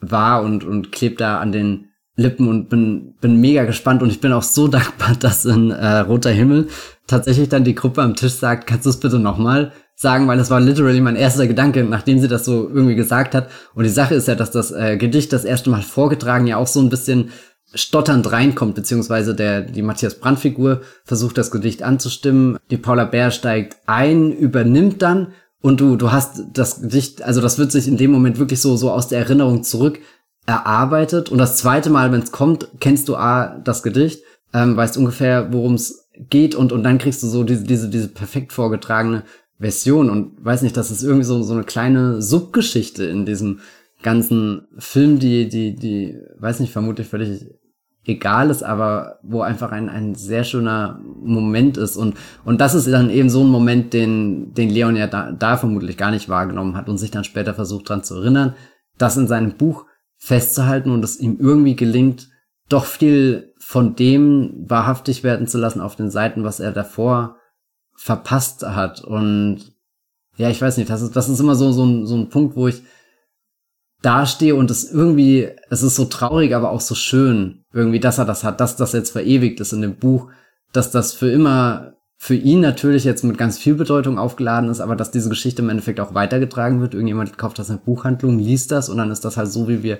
war und, und klebt da an den Lippen und bin, bin mega gespannt und ich bin auch so dankbar, dass in äh, Roter Himmel tatsächlich dann die Gruppe am Tisch sagt, kannst du es bitte nochmal sagen, weil das war literally mein erster Gedanke, nachdem sie das so irgendwie gesagt hat. Und die Sache ist ja, dass das äh, Gedicht das erste Mal vorgetragen ja auch so ein bisschen stotternd reinkommt, beziehungsweise der, die Matthias Brandt-Figur versucht das Gedicht anzustimmen. Die Paula Bär steigt ein, übernimmt dann und du, du hast das Gedicht, also das wird sich in dem Moment wirklich so, so aus der Erinnerung zurück erarbeitet. Und das zweite Mal, wenn es kommt, kennst du A, das Gedicht, ähm, weißt ungefähr, worum es geht und, und dann kriegst du so diese, diese, diese perfekt vorgetragene Version und weiß nicht, das ist irgendwie so, so eine kleine Subgeschichte in diesem ganzen Film, die, die, die, weiß nicht, vermutlich völlig egal ist, aber wo einfach ein, ein sehr schöner Moment ist. Und, und das ist dann eben so ein Moment, den, den Leon ja da, da vermutlich gar nicht wahrgenommen hat und sich dann später versucht dran zu erinnern, das in seinem Buch festzuhalten und es ihm irgendwie gelingt, doch viel von dem wahrhaftig werden zu lassen auf den Seiten, was er davor verpasst hat. Und ja, ich weiß nicht, das ist, das ist immer so, so ein, so ein Punkt, wo ich dastehe und es irgendwie, es ist so traurig, aber auch so schön, irgendwie, dass er das hat, dass das jetzt verewigt ist in dem Buch, dass das für immer für ihn natürlich jetzt mit ganz viel Bedeutung aufgeladen ist, aber dass diese Geschichte im Endeffekt auch weitergetragen wird. Irgendjemand kauft das in der Buchhandlung, liest das und dann ist das halt so, wie wir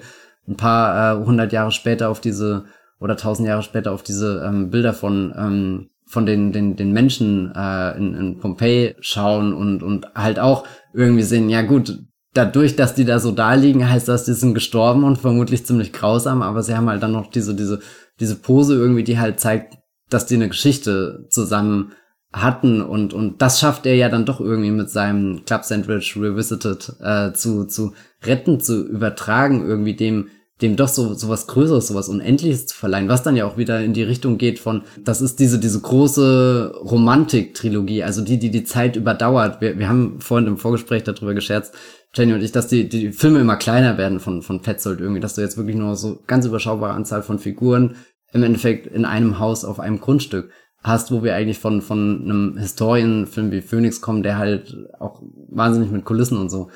ein paar äh, hundert Jahre später auf diese oder tausend Jahre später auf diese ähm, Bilder von ähm, von den den den Menschen äh, in, in Pompeji schauen und und halt auch irgendwie sehen, ja gut, dadurch, dass die da so da liegen, heißt das, die sind gestorben und vermutlich ziemlich grausam, aber sie haben halt dann noch diese, diese, diese Pose irgendwie, die halt zeigt, dass die eine Geschichte zusammen hatten und, und das schafft er ja dann doch irgendwie mit seinem Club Sandwich Revisited äh, zu, zu retten, zu übertragen, irgendwie dem, dem doch so, so was Größeres, so was Unendliches zu verleihen, was dann ja auch wieder in die Richtung geht von, das ist diese, diese große Romantik-Trilogie, also die, die die Zeit überdauert. Wir, wir haben vorhin im Vorgespräch darüber gescherzt, Jenny und ich, dass die, die Filme immer kleiner werden von, von Petzold irgendwie, dass du jetzt wirklich nur so ganz überschaubare Anzahl von Figuren im Endeffekt in einem Haus auf einem Grundstück hast, wo wir eigentlich von, von einem Historienfilm wie Phoenix kommen, der halt auch wahnsinnig mit Kulissen und so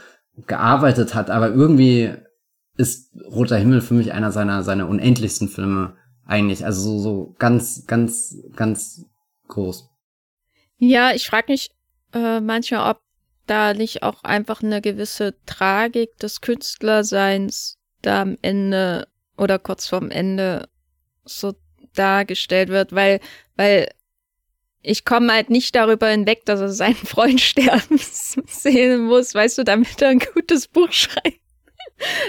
gearbeitet hat, aber irgendwie ist Roter Himmel für mich einer seiner, seiner unendlichsten Filme eigentlich, also so, so ganz, ganz, ganz groß. Ja, ich frage mich, äh, manchmal, ob da nicht auch einfach eine gewisse Tragik des Künstlerseins da am Ende oder kurz vorm Ende so dargestellt wird, weil, weil ich komme halt nicht darüber hinweg, dass er seinen Freund sterben sehen muss, weißt du, damit er ein gutes Buch schreibt.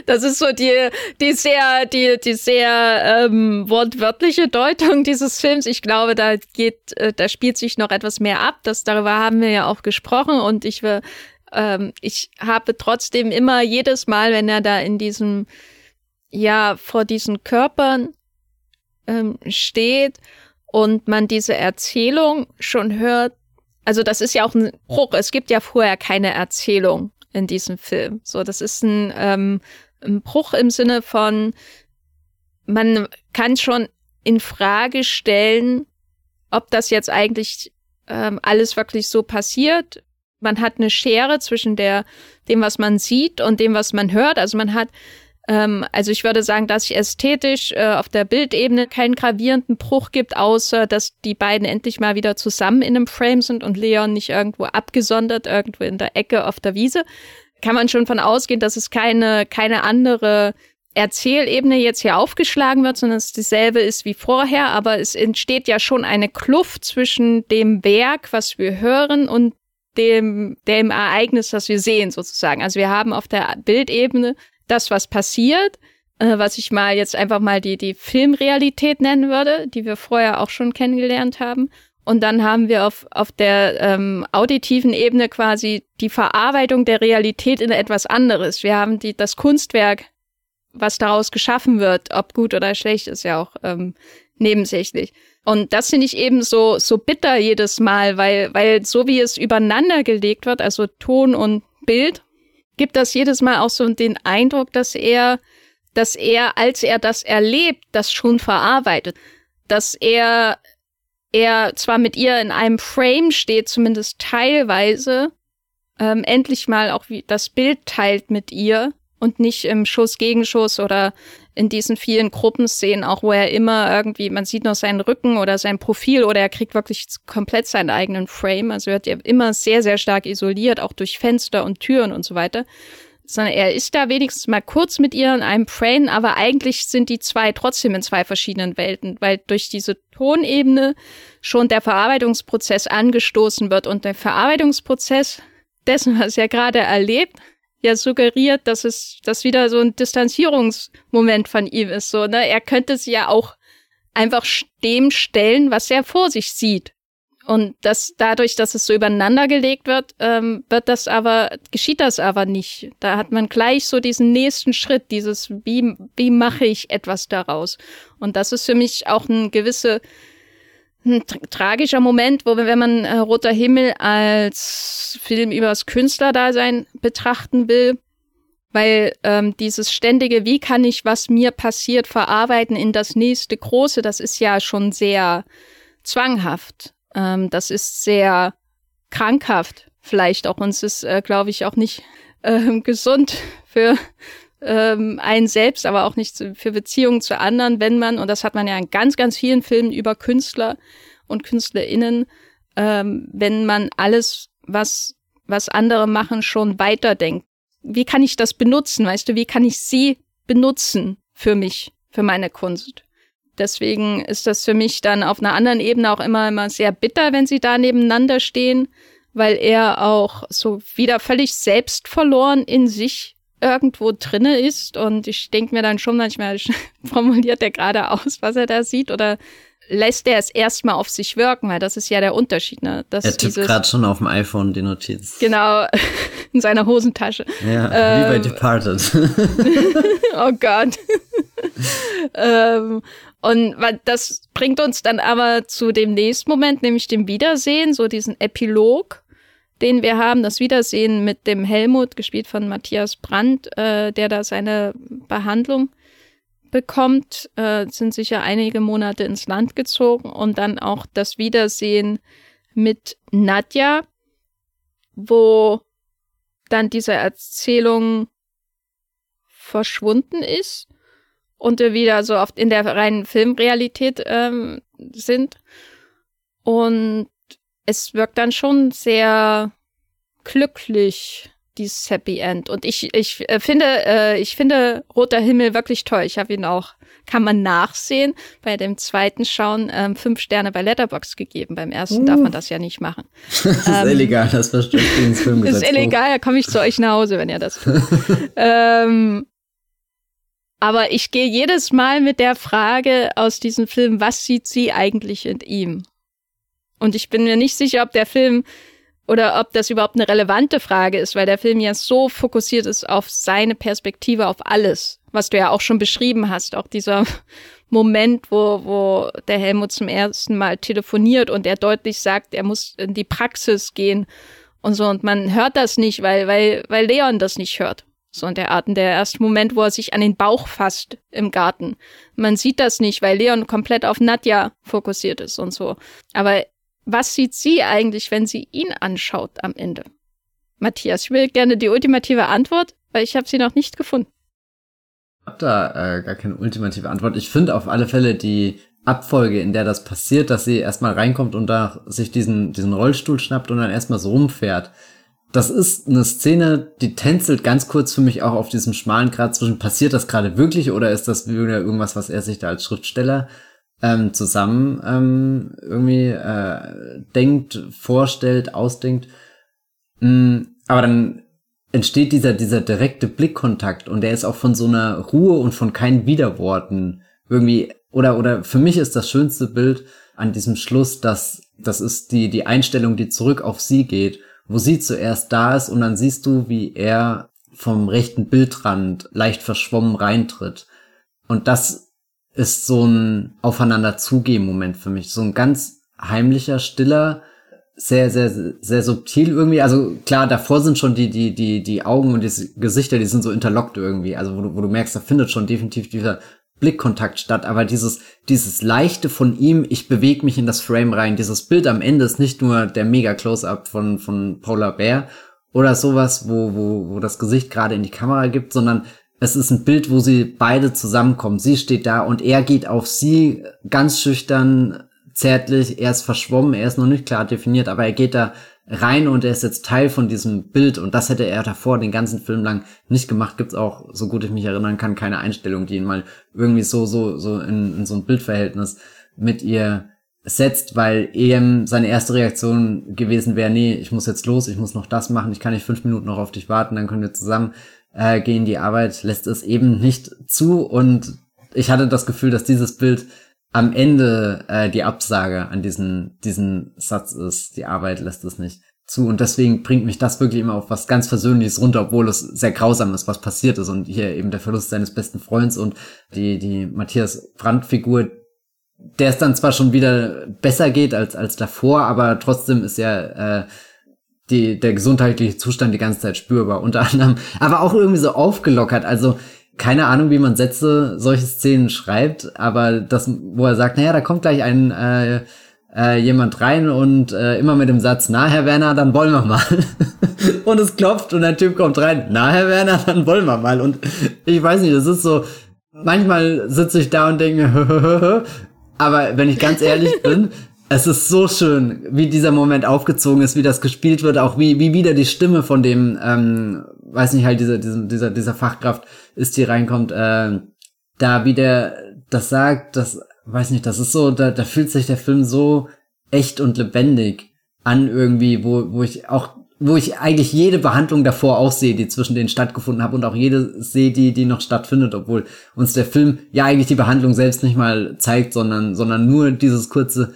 Das ist so die, die sehr, die, die sehr ähm, wortwörtliche Deutung dieses Films. Ich glaube, da geht, äh, da spielt sich noch etwas mehr ab. Das darüber haben wir ja auch gesprochen und ich will, ähm, ich habe trotzdem immer jedes Mal, wenn er da in diesem, ja, vor diesen Körpern ähm, steht und man diese Erzählung schon hört. Also das ist ja auch ein Bruch. Es gibt ja vorher keine Erzählung in diesem Film. So, das ist ein, ähm, ein Bruch im Sinne von, man kann schon in Frage stellen, ob das jetzt eigentlich ähm, alles wirklich so passiert. Man hat eine Schere zwischen der, dem, was man sieht und dem, was man hört. Also man hat ähm, also ich würde sagen, dass sich ästhetisch äh, auf der Bildebene keinen gravierenden Bruch gibt, außer dass die beiden endlich mal wieder zusammen in einem Frame sind und Leon nicht irgendwo abgesondert, irgendwo in der Ecke auf der Wiese. Kann man schon von ausgehen, dass es keine, keine andere Erzählebene jetzt hier aufgeschlagen wird, sondern es dieselbe ist wie vorher, aber es entsteht ja schon eine Kluft zwischen dem Werk, was wir hören, und dem, dem Ereignis, das wir sehen, sozusagen. Also wir haben auf der Bildebene das, was passiert, äh, was ich mal jetzt einfach mal die, die Filmrealität nennen würde, die wir vorher auch schon kennengelernt haben. Und dann haben wir auf, auf der ähm, auditiven Ebene quasi die Verarbeitung der Realität in etwas anderes. Wir haben die, das Kunstwerk, was daraus geschaffen wird, ob gut oder schlecht, ist ja auch ähm, nebensächlich. Und das finde ich eben so, so bitter jedes Mal, weil, weil so wie es übereinander gelegt wird, also Ton und Bild, gibt das jedes Mal auch so den Eindruck, dass er, dass er, als er das erlebt, das schon verarbeitet. Dass er, er zwar mit ihr in einem Frame steht, zumindest teilweise, ähm, endlich mal auch wie das Bild teilt mit ihr und nicht im Schuss gegen Schuss oder in diesen vielen Gruppenszenen, auch wo er immer irgendwie, man sieht nur seinen Rücken oder sein Profil oder er kriegt wirklich komplett seinen eigenen Frame. Also wird er immer sehr, sehr stark isoliert, auch durch Fenster und Türen und so weiter. Sondern er ist da wenigstens mal kurz mit ihr in einem Frame, aber eigentlich sind die zwei trotzdem in zwei verschiedenen Welten, weil durch diese Tonebene schon der Verarbeitungsprozess angestoßen wird und der Verarbeitungsprozess dessen, was er gerade erlebt, ja suggeriert, dass es das wieder so ein Distanzierungsmoment von ihm ist. So, ne? Er könnte sich ja auch einfach dem stellen, was er vor sich sieht. Und das dadurch, dass es so übereinander gelegt wird, ähm, wird das aber, geschieht das aber nicht. Da hat man gleich so diesen nächsten Schritt, dieses, wie, wie mache ich etwas daraus? Und das ist für mich auch eine gewisse ein tragischer Moment, wo wenn man äh, Roter Himmel als Film übers Künstlerdasein betrachten will, weil ähm, dieses ständige, wie kann ich, was mir passiert, verarbeiten in das nächste Große, das ist ja schon sehr zwanghaft. Ähm, das ist sehr krankhaft, vielleicht auch. Und es ist, äh, glaube ich, auch nicht äh, gesund für ähm, einen selbst, aber auch nicht für Beziehungen zu anderen, wenn man, und das hat man ja in ganz, ganz vielen Filmen über Künstler und KünstlerInnen, ähm, wenn man alles, was, was andere machen, schon weiterdenkt. Wie kann ich das benutzen, weißt du? Wie kann ich sie benutzen für mich, für meine Kunst? Deswegen ist das für mich dann auf einer anderen Ebene auch immer, immer sehr bitter, wenn sie da nebeneinander stehen, weil er auch so wieder völlig selbstverloren in sich irgendwo drinne ist und ich denke mir dann schon manchmal, formuliert er gerade aus, was er da sieht oder lässt er es erstmal auf sich wirken, weil das ist ja der Unterschied. Ne? Dass er tippt gerade schon auf dem iPhone die Notiz. Genau, in seiner Hosentasche. Ja, ähm, wie bei ähm, Departed. oh Gott. ähm, und das bringt uns dann aber zu dem nächsten Moment, nämlich dem Wiedersehen, so diesen Epilog den wir haben, das Wiedersehen mit dem Helmut, gespielt von Matthias Brandt, äh, der da seine Behandlung bekommt, äh, sind sicher einige Monate ins Land gezogen und dann auch das Wiedersehen mit Nadja, wo dann diese Erzählung verschwunden ist und wir wieder so oft in der reinen Filmrealität ähm, sind. Und es wirkt dann schon sehr glücklich, dieses Happy End. Und ich, ich äh, finde, äh, ich finde Roter Himmel wirklich toll. Ich habe ihn auch, kann man nachsehen, bei dem zweiten Schauen ähm, fünf Sterne bei Letterbox gegeben. Beim ersten uh. darf man das ja nicht machen. das ist ähm, illegal, das verstößt ins Filmgesetz. Ist illegal, da komme ich zu euch nach Hause, wenn ihr das tut. ähm, aber ich gehe jedes Mal mit der Frage aus diesem Film, was sieht sie eigentlich in ihm? Und ich bin mir nicht sicher, ob der Film oder ob das überhaupt eine relevante Frage ist, weil der Film ja so fokussiert ist auf seine Perspektive, auf alles, was du ja auch schon beschrieben hast. Auch dieser Moment, wo, wo der Helmut zum ersten Mal telefoniert und er deutlich sagt, er muss in die Praxis gehen und so. Und man hört das nicht, weil, weil, weil Leon das nicht hört. So in der Art. Und der erste Moment, wo er sich an den Bauch fasst im Garten. Man sieht das nicht, weil Leon komplett auf Nadja fokussiert ist und so. Aber was sieht sie eigentlich, wenn sie ihn anschaut am Ende? Matthias, ich will gerne die ultimative Antwort, weil ich habe sie noch nicht gefunden. Ich habe da äh, gar keine ultimative Antwort. Ich finde auf alle Fälle die Abfolge, in der das passiert, dass sie erstmal reinkommt und da sich diesen, diesen Rollstuhl schnappt und dann erstmal so rumfährt. Das ist eine Szene, die tänzelt ganz kurz für mich auch auf diesem schmalen Grad zwischen, passiert das gerade wirklich oder ist das irgendwas, was er sich da als Schriftsteller ähm, zusammen ähm, irgendwie äh, denkt, vorstellt, ausdenkt. Mm, aber dann entsteht dieser, dieser direkte Blickkontakt und der ist auch von so einer Ruhe und von keinen Widerworten irgendwie, oder, oder für mich ist das schönste Bild an diesem Schluss, dass das ist die, die Einstellung, die zurück auf sie geht, wo sie zuerst da ist und dann siehst du, wie er vom rechten Bildrand leicht verschwommen reintritt. Und das ist so ein Aufeinander-Zugehen-Moment für mich. So ein ganz heimlicher, stiller, sehr, sehr, sehr subtil irgendwie. Also klar, davor sind schon die, die, die, die Augen und die Gesichter, die sind so interlockt irgendwie. Also wo du, wo du merkst, da findet schon definitiv dieser Blickkontakt statt. Aber dieses, dieses leichte von ihm, ich bewege mich in das Frame rein. Dieses Bild am Ende ist nicht nur der mega Close-up von, von Paula Bear oder sowas, wo, wo, wo das Gesicht gerade in die Kamera gibt, sondern es ist ein Bild, wo sie beide zusammenkommen. Sie steht da und er geht auf sie ganz schüchtern, zärtlich. Er ist verschwommen, er ist noch nicht klar definiert, aber er geht da rein und er ist jetzt Teil von diesem Bild und das hätte er davor den ganzen Film lang nicht gemacht. Gibt's auch, so gut ich mich erinnern kann, keine Einstellung, die ihn mal irgendwie so, so, so in, in so ein Bildverhältnis mit ihr setzt, weil eben seine erste Reaktion gewesen wäre, nee, ich muss jetzt los, ich muss noch das machen, ich kann nicht fünf Minuten noch auf dich warten, dann können wir zusammen äh, gehen. Die Arbeit lässt es eben nicht zu und ich hatte das Gefühl, dass dieses Bild am Ende äh, die Absage an diesen, diesen Satz ist. Die Arbeit lässt es nicht zu und deswegen bringt mich das wirklich immer auf was ganz Versöhnliches runter, obwohl es sehr grausam ist, was passiert ist und hier eben der Verlust seines besten Freunds und die, die Matthias Brandt-Figur, der es dann zwar schon wieder besser geht als, als davor, aber trotzdem ist ja äh, die, der gesundheitliche Zustand die ganze Zeit spürbar, unter anderem, aber auch irgendwie so aufgelockert. Also keine Ahnung, wie man Sätze, solche Szenen schreibt, aber das, wo er sagt, naja, da kommt gleich ein äh, äh, jemand rein und äh, immer mit dem Satz, na Herr Werner, dann wollen wir mal. und es klopft und der Typ kommt rein, na Herr Werner, dann wollen wir mal. Und ich weiß nicht, das ist so, manchmal sitze ich da und denke, aber wenn ich ganz ehrlich bin, es ist so schön, wie dieser Moment aufgezogen ist, wie das gespielt wird, auch wie, wie wieder die Stimme von dem, ähm, weiß nicht, halt dieser, dieser, dieser, dieser Fachkraft ist, die reinkommt, äh, da wie der das sagt, das, weiß nicht, das ist so, da, da fühlt sich der Film so echt und lebendig an irgendwie, wo, wo ich auch, wo ich eigentlich jede Behandlung davor auch sehe, die zwischen denen stattgefunden habe und auch jede sehe, die, die noch stattfindet, obwohl uns der Film ja eigentlich die Behandlung selbst nicht mal zeigt, sondern, sondern nur dieses kurze,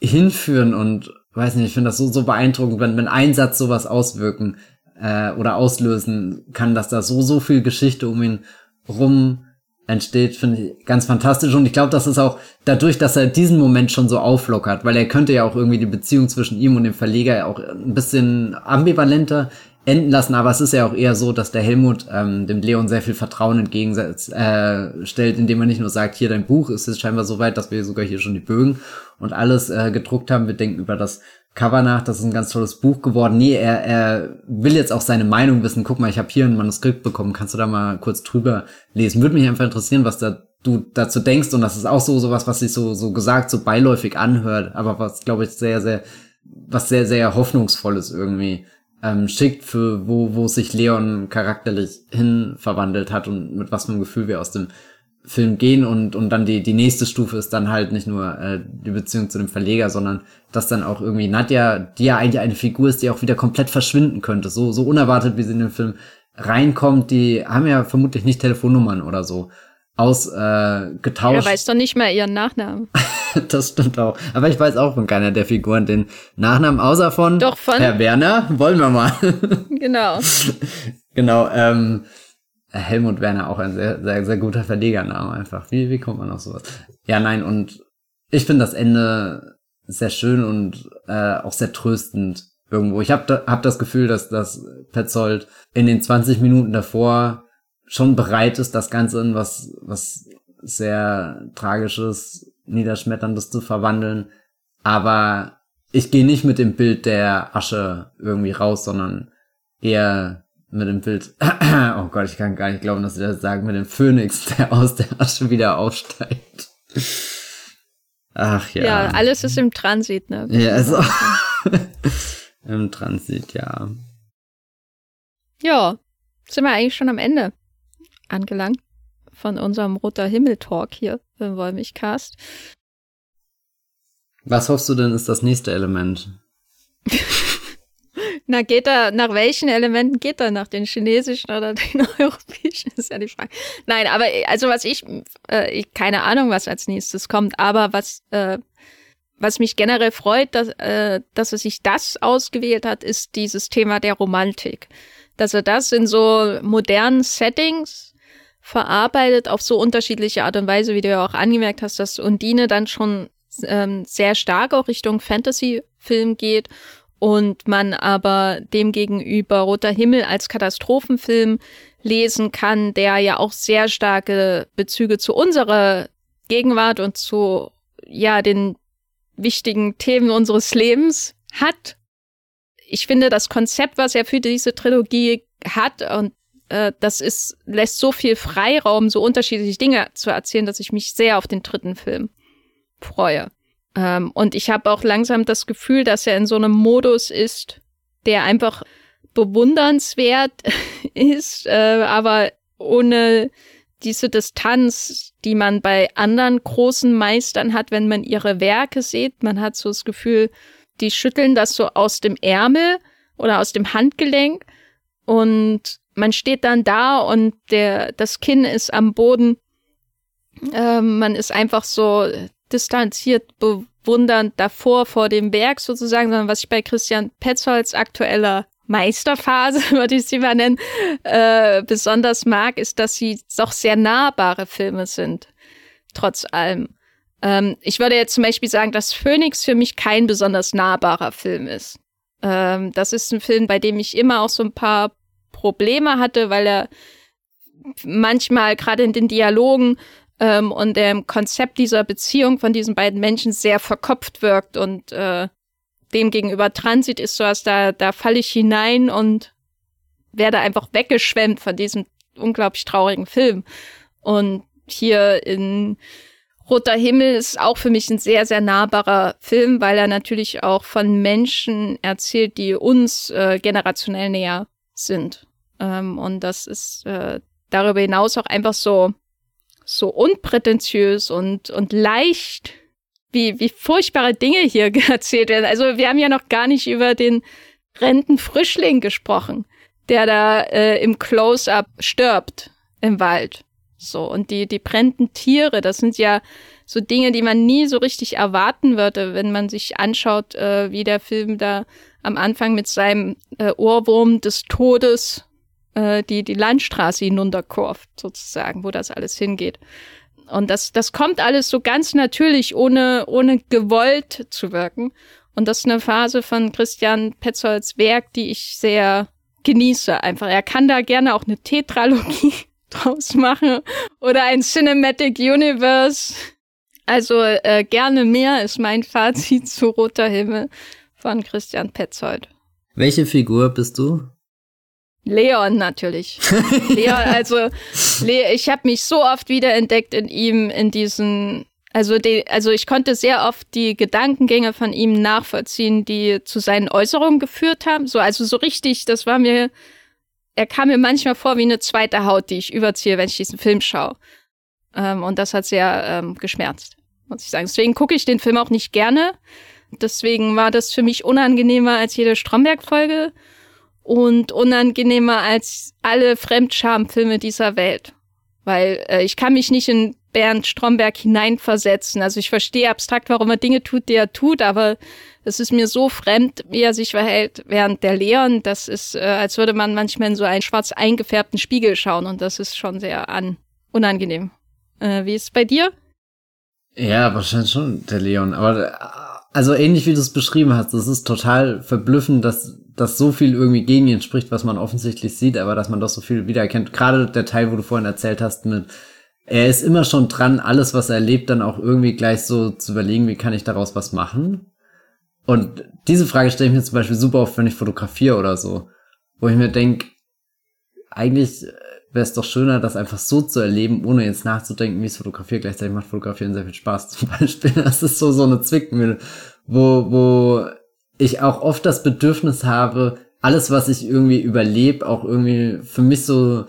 hinführen und weiß nicht, ich finde das so, so beeindruckend, wenn, wenn ein Satz sowas auswirken äh, oder auslösen kann, dass da so, so viel Geschichte um ihn rum entsteht, finde ich ganz fantastisch. Und ich glaube, das ist auch dadurch, dass er diesen Moment schon so auflockert, weil er könnte ja auch irgendwie die Beziehung zwischen ihm und dem Verleger auch ein bisschen ambivalenter enden lassen, aber es ist ja auch eher so, dass der Helmut ähm, dem Leon sehr viel Vertrauen entgegenstellt, äh, indem er nicht nur sagt, hier dein Buch ist es scheinbar so weit, dass wir sogar hier schon die Bögen und alles äh, gedruckt haben. Wir denken über das Cover nach, das ist ein ganz tolles Buch geworden. Nee, er, er will jetzt auch seine Meinung wissen. Guck mal, ich habe hier ein Manuskript bekommen, kannst du da mal kurz drüber lesen? Würde mich einfach interessieren, was da du dazu denkst und das ist auch so sowas, was sich so so gesagt so beiläufig anhört, aber was glaube ich sehr sehr was sehr sehr hoffnungsvolles irgendwie ähm, schickt, für wo, wo sich Leon charakterlich hin verwandelt hat und mit was für einem Gefühl wir aus dem Film gehen und, und dann die, die nächste Stufe ist dann halt nicht nur äh, die Beziehung zu dem Verleger, sondern dass dann auch irgendwie Nadja, die ja eigentlich eine Figur ist, die auch wieder komplett verschwinden könnte, so, so unerwartet, wie sie in den Film reinkommt, die haben ja vermutlich nicht Telefonnummern oder so ausgetauscht. Äh, getauscht. er weiß doch nicht mehr ihren Nachnamen. das stimmt auch. Aber ich weiß auch von keiner der Figuren den Nachnamen, außer von, doch von Herr Werner. Wollen wir mal. genau. genau, ähm, Helmut Werner auch ein sehr, sehr, sehr guter Verlegername einfach. Wie, wie kommt man auf sowas? Ja, nein, und ich finde das Ende sehr schön und äh, auch sehr tröstend irgendwo. Ich habe da, hab das Gefühl, dass das Petzold in den 20 Minuten davor schon bereit ist, das Ganze in was, was sehr Tragisches, Niederschmetterndes zu verwandeln. Aber ich gehe nicht mit dem Bild der Asche irgendwie raus, sondern eher mit dem Bild, oh Gott, ich kann gar nicht glauben, dass sie das sagen, mit dem Phönix, der aus der Asche wieder aufsteigt. Ach ja. Ja, alles ist im Transit, ne? Ja, also im Transit, ja. Ja, sind wir eigentlich schon am Ende angelangt von unserem Roter Himmel-Talk hier im Wollmilchcast. Was hoffst du denn ist das nächste Element? Na, geht er, nach welchen Elementen geht er? Nach den chinesischen oder den europäischen? Ist ja die Frage. Nein, aber also was ich, äh, ich keine Ahnung, was als nächstes kommt, aber was, äh, was mich generell freut, dass, äh, dass er sich das ausgewählt hat, ist dieses Thema der Romantik. Dass er das in so modernen Settings verarbeitet auf so unterschiedliche Art und Weise, wie du ja auch angemerkt hast, dass Undine dann schon ähm, sehr stark auch Richtung Fantasy-Film geht und man aber demgegenüber Roter Himmel als Katastrophenfilm lesen kann, der ja auch sehr starke Bezüge zu unserer Gegenwart und zu ja den wichtigen Themen unseres Lebens hat. Ich finde das Konzept, was er für diese Trilogie hat und äh, das ist, lässt so viel Freiraum, so unterschiedliche Dinge zu erzählen, dass ich mich sehr auf den dritten Film freue. Ähm, und ich habe auch langsam das Gefühl, dass er in so einem Modus ist, der einfach bewundernswert ist, äh, aber ohne diese Distanz, die man bei anderen großen Meistern hat, wenn man ihre Werke sieht. Man hat so das Gefühl, die schütteln das so aus dem Ärmel oder aus dem Handgelenk und man steht dann da und der, das Kinn ist am Boden. Ähm, man ist einfach so distanziert, bewundernd davor vor dem Werk sozusagen, sondern was ich bei Christian Petzolds aktueller Meisterphase, würde ich sie mal nennen, äh, besonders mag, ist, dass sie doch sehr nahbare Filme sind. Trotz allem. Ähm, ich würde jetzt zum Beispiel sagen, dass Phoenix für mich kein besonders nahbarer Film ist. Ähm, das ist ein Film, bei dem ich immer auch so ein paar Probleme hatte, weil er manchmal gerade in den Dialogen ähm, und dem Konzept dieser Beziehung von diesen beiden Menschen sehr verkopft wirkt und äh, dem gegenüber Transit ist so, als da, da falle ich hinein und werde einfach weggeschwemmt von diesem unglaublich traurigen Film. Und hier in Roter Himmel ist auch für mich ein sehr, sehr nahbarer Film, weil er natürlich auch von Menschen erzählt, die uns äh, generationell näher sind. Ähm, und das ist äh, darüber hinaus auch einfach so, so unprätentiös und, und leicht, wie, wie furchtbare Dinge hier erzählt werden. Also wir haben ja noch gar nicht über den Rentenfrischling gesprochen, der da äh, im Close-up stirbt im Wald. So, und die, die brennenden Tiere, das sind ja so Dinge, die man nie so richtig erwarten würde, wenn man sich anschaut, äh, wie der Film da am Anfang mit seinem äh, Ohrwurm des Todes äh, die, die Landstraße hinunterkurft, sozusagen, wo das alles hingeht. Und das, das kommt alles so ganz natürlich, ohne, ohne gewollt zu wirken. Und das ist eine Phase von Christian Petzolds Werk, die ich sehr genieße. Einfach, er kann da gerne auch eine Tetralogie draus machen oder ein Cinematic Universe. Also äh, gerne mehr ist mein Fazit zu Roter Himmel von Christian Petzold. Welche Figur bist du? Leon natürlich. Leon, also Le ich habe mich so oft wiederentdeckt in ihm, in diesen Also, die, also ich konnte sehr oft die Gedankengänge von ihm nachvollziehen, die zu seinen Äußerungen geführt haben. So, also so richtig, das war mir, er kam mir manchmal vor wie eine zweite Haut, die ich überziehe, wenn ich diesen Film schaue. Ähm, und das hat sehr ähm, geschmerzt, muss ich sagen. Deswegen gucke ich den Film auch nicht gerne. Deswegen war das für mich unangenehmer als jede Stromberg-Folge und unangenehmer als alle Fremdscham-Filme dieser Welt. Weil äh, ich kann mich nicht in Bernd Stromberg hineinversetzen. Also ich verstehe abstrakt, warum er Dinge tut, die er tut, aber es ist mir so fremd, wie er sich verhält während der Lehren. Das ist, äh, als würde man manchmal in so einen schwarz eingefärbten Spiegel schauen und das ist schon sehr an unangenehm. Äh, wie ist es bei dir? Ja, wahrscheinlich schon der Leon. Aber äh, also ähnlich wie du es beschrieben hast, es ist total verblüffend, dass dass so viel irgendwie gegen ihn spricht, was man offensichtlich sieht, aber dass man doch so viel wiedererkennt. Gerade der Teil, wo du vorhin erzählt hast, mit er ist immer schon dran, alles, was er erlebt, dann auch irgendwie gleich so zu überlegen, wie kann ich daraus was machen. Und diese Frage stelle ich mir zum Beispiel super oft, wenn ich fotografiere oder so, wo ich mir denke, eigentlich wäre es doch schöner, das einfach so zu erleben, ohne jetzt nachzudenken, wie es fotografiert. Gleichzeitig macht Fotografieren sehr viel Spaß. Zum Beispiel, das ist so so eine Zwickmühle, wo wo ich auch oft das Bedürfnis habe, alles, was ich irgendwie überlebe, auch irgendwie für mich so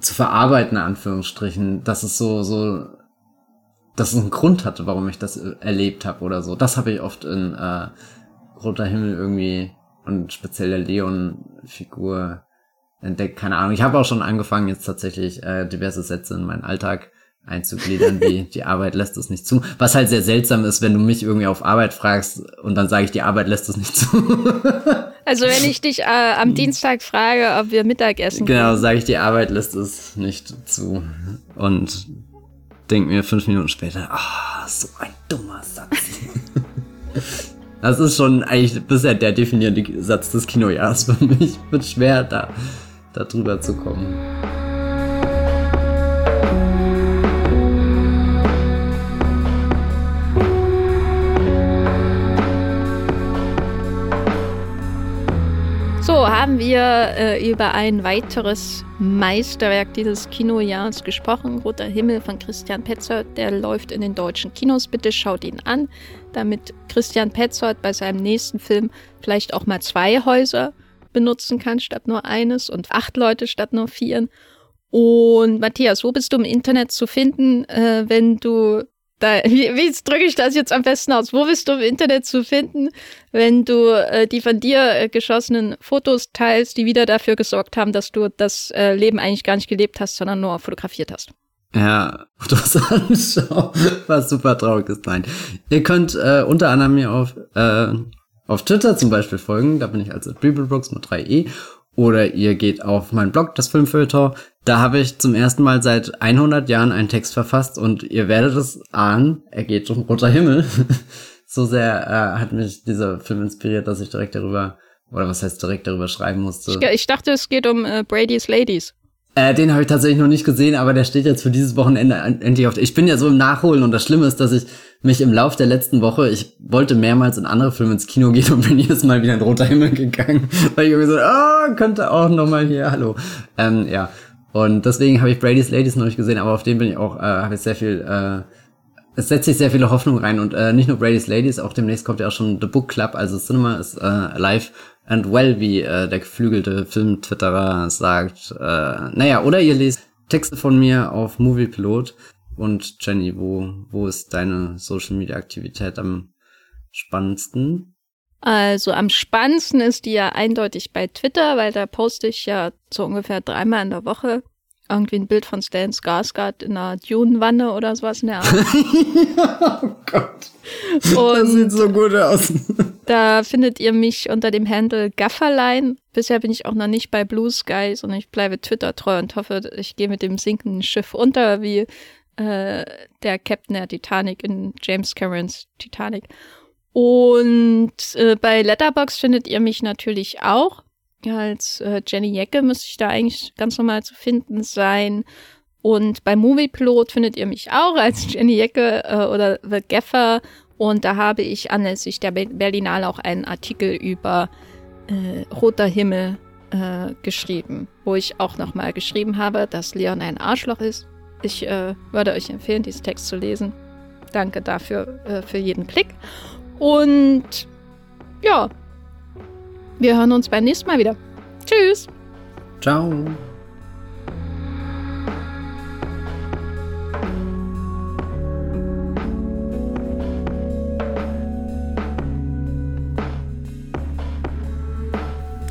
zu verarbeiten, in Anführungsstrichen, dass es so, so, dass es einen Grund hatte, warum ich das erlebt habe oder so. Das habe ich oft in äh, Roter Himmel irgendwie und speziell der Leon-Figur entdeckt. Keine Ahnung. Ich habe auch schon angefangen, jetzt tatsächlich äh, diverse Sätze in meinen Alltag einzugliedern, wie die Arbeit lässt es nicht zu. Was halt sehr seltsam ist, wenn du mich irgendwie auf Arbeit fragst und dann sage ich, die Arbeit lässt es nicht zu. also wenn ich dich äh, am Dienstag frage, ob wir Mittagessen Genau, sage ich, die Arbeit lässt es nicht zu. Und denk mir fünf Minuten später, ah, oh, so ein dummer Satz. das ist schon eigentlich bisher der definierende Satz des Kinojahres für mich. Wird schwer, da, da drüber zu kommen. So, haben wir äh, über ein weiteres Meisterwerk dieses Kinojahres gesprochen. Roter Himmel von Christian Petzold. Der läuft in den deutschen Kinos. Bitte schaut ihn an, damit Christian Petzold bei seinem nächsten Film vielleicht auch mal zwei Häuser benutzen kann statt nur eines und acht Leute statt nur vier. Und Matthias, wo bist du im Internet zu finden, äh, wenn du da, wie, wie drücke ich das jetzt am besten aus? Wo bist du im Internet zu finden, wenn du äh, die von dir äh, geschossenen Fotos teilst, die wieder dafür gesorgt haben, dass du das äh, Leben eigentlich gar nicht gelebt hast, sondern nur fotografiert hast? Ja, Fotos anschauen, was super traurig ist. Nein. Ihr könnt äh, unter anderem mir auf, äh, auf Twitter zum Beispiel folgen, da bin ich als Bibelbrooks mit 3e oder ihr geht auf meinen Blog, das Filmfilter. Da habe ich zum ersten Mal seit 100 Jahren einen Text verfasst und ihr werdet es ahnen, er geht um roter Himmel. so sehr äh, hat mich dieser Film inspiriert, dass ich direkt darüber, oder was heißt direkt darüber schreiben musste. Ich, ich dachte, es geht um äh, Brady's Ladies. Äh, den habe ich tatsächlich noch nicht gesehen, aber der steht jetzt für dieses Wochenende endlich auf. Ich bin ja so im Nachholen und das Schlimme ist, dass ich mich im Lauf der letzten Woche, ich wollte mehrmals in andere Filme ins Kino gehen und bin jedes Mal wieder in roter Himmel gegangen, weil ich irgendwie so, oh, könnte auch noch mal hier, hallo. Ähm, ja. Und deswegen habe ich Brady's Ladies noch nicht gesehen, aber auf den bin ich auch, äh, habe ich sehr viel, äh, es setzt sich sehr viele Hoffnung rein und äh, nicht nur Brady's Ladies, auch demnächst kommt ja auch schon The Book Club, also Cinema ist äh, live and well, wie äh, der geflügelte Film-Twitterer sagt. Äh, naja, oder ihr lest Texte von mir auf Moviepilot. Und Jenny, wo, wo ist deine Social-Media-Aktivität am spannendsten? Also am spannendsten ist die ja eindeutig bei Twitter, weil da poste ich ja so ungefähr dreimal in der Woche irgendwie ein Bild von Stan Skarsgård in einer Dune-Wanne oder sowas in der Art. oh Gott. Und das sieht so gut aus. Da findet ihr mich unter dem Handle Gafferlein. Bisher bin ich auch noch nicht bei Blue Sky, sondern ich bleibe Twitter treu und hoffe, ich gehe mit dem sinkenden Schiff unter, wie äh, der Captain der Titanic in James Camerons Titanic. Und äh, bei Letterbox findet ihr mich natürlich auch als äh, Jenny Jecke müsste ich da eigentlich ganz normal zu finden sein. Und bei Movieplot findet ihr mich auch als Jenny Jecke äh, oder The Gaffer. Und da habe ich anlässlich der Berlinale auch einen Artikel über äh, Roter Himmel äh, geschrieben, wo ich auch nochmal geschrieben habe, dass Leon ein Arschloch ist. Ich äh, würde euch empfehlen, diesen Text zu lesen. Danke dafür äh, für jeden Klick. Und ja, wir hören uns beim nächsten Mal wieder. Tschüss. Ciao.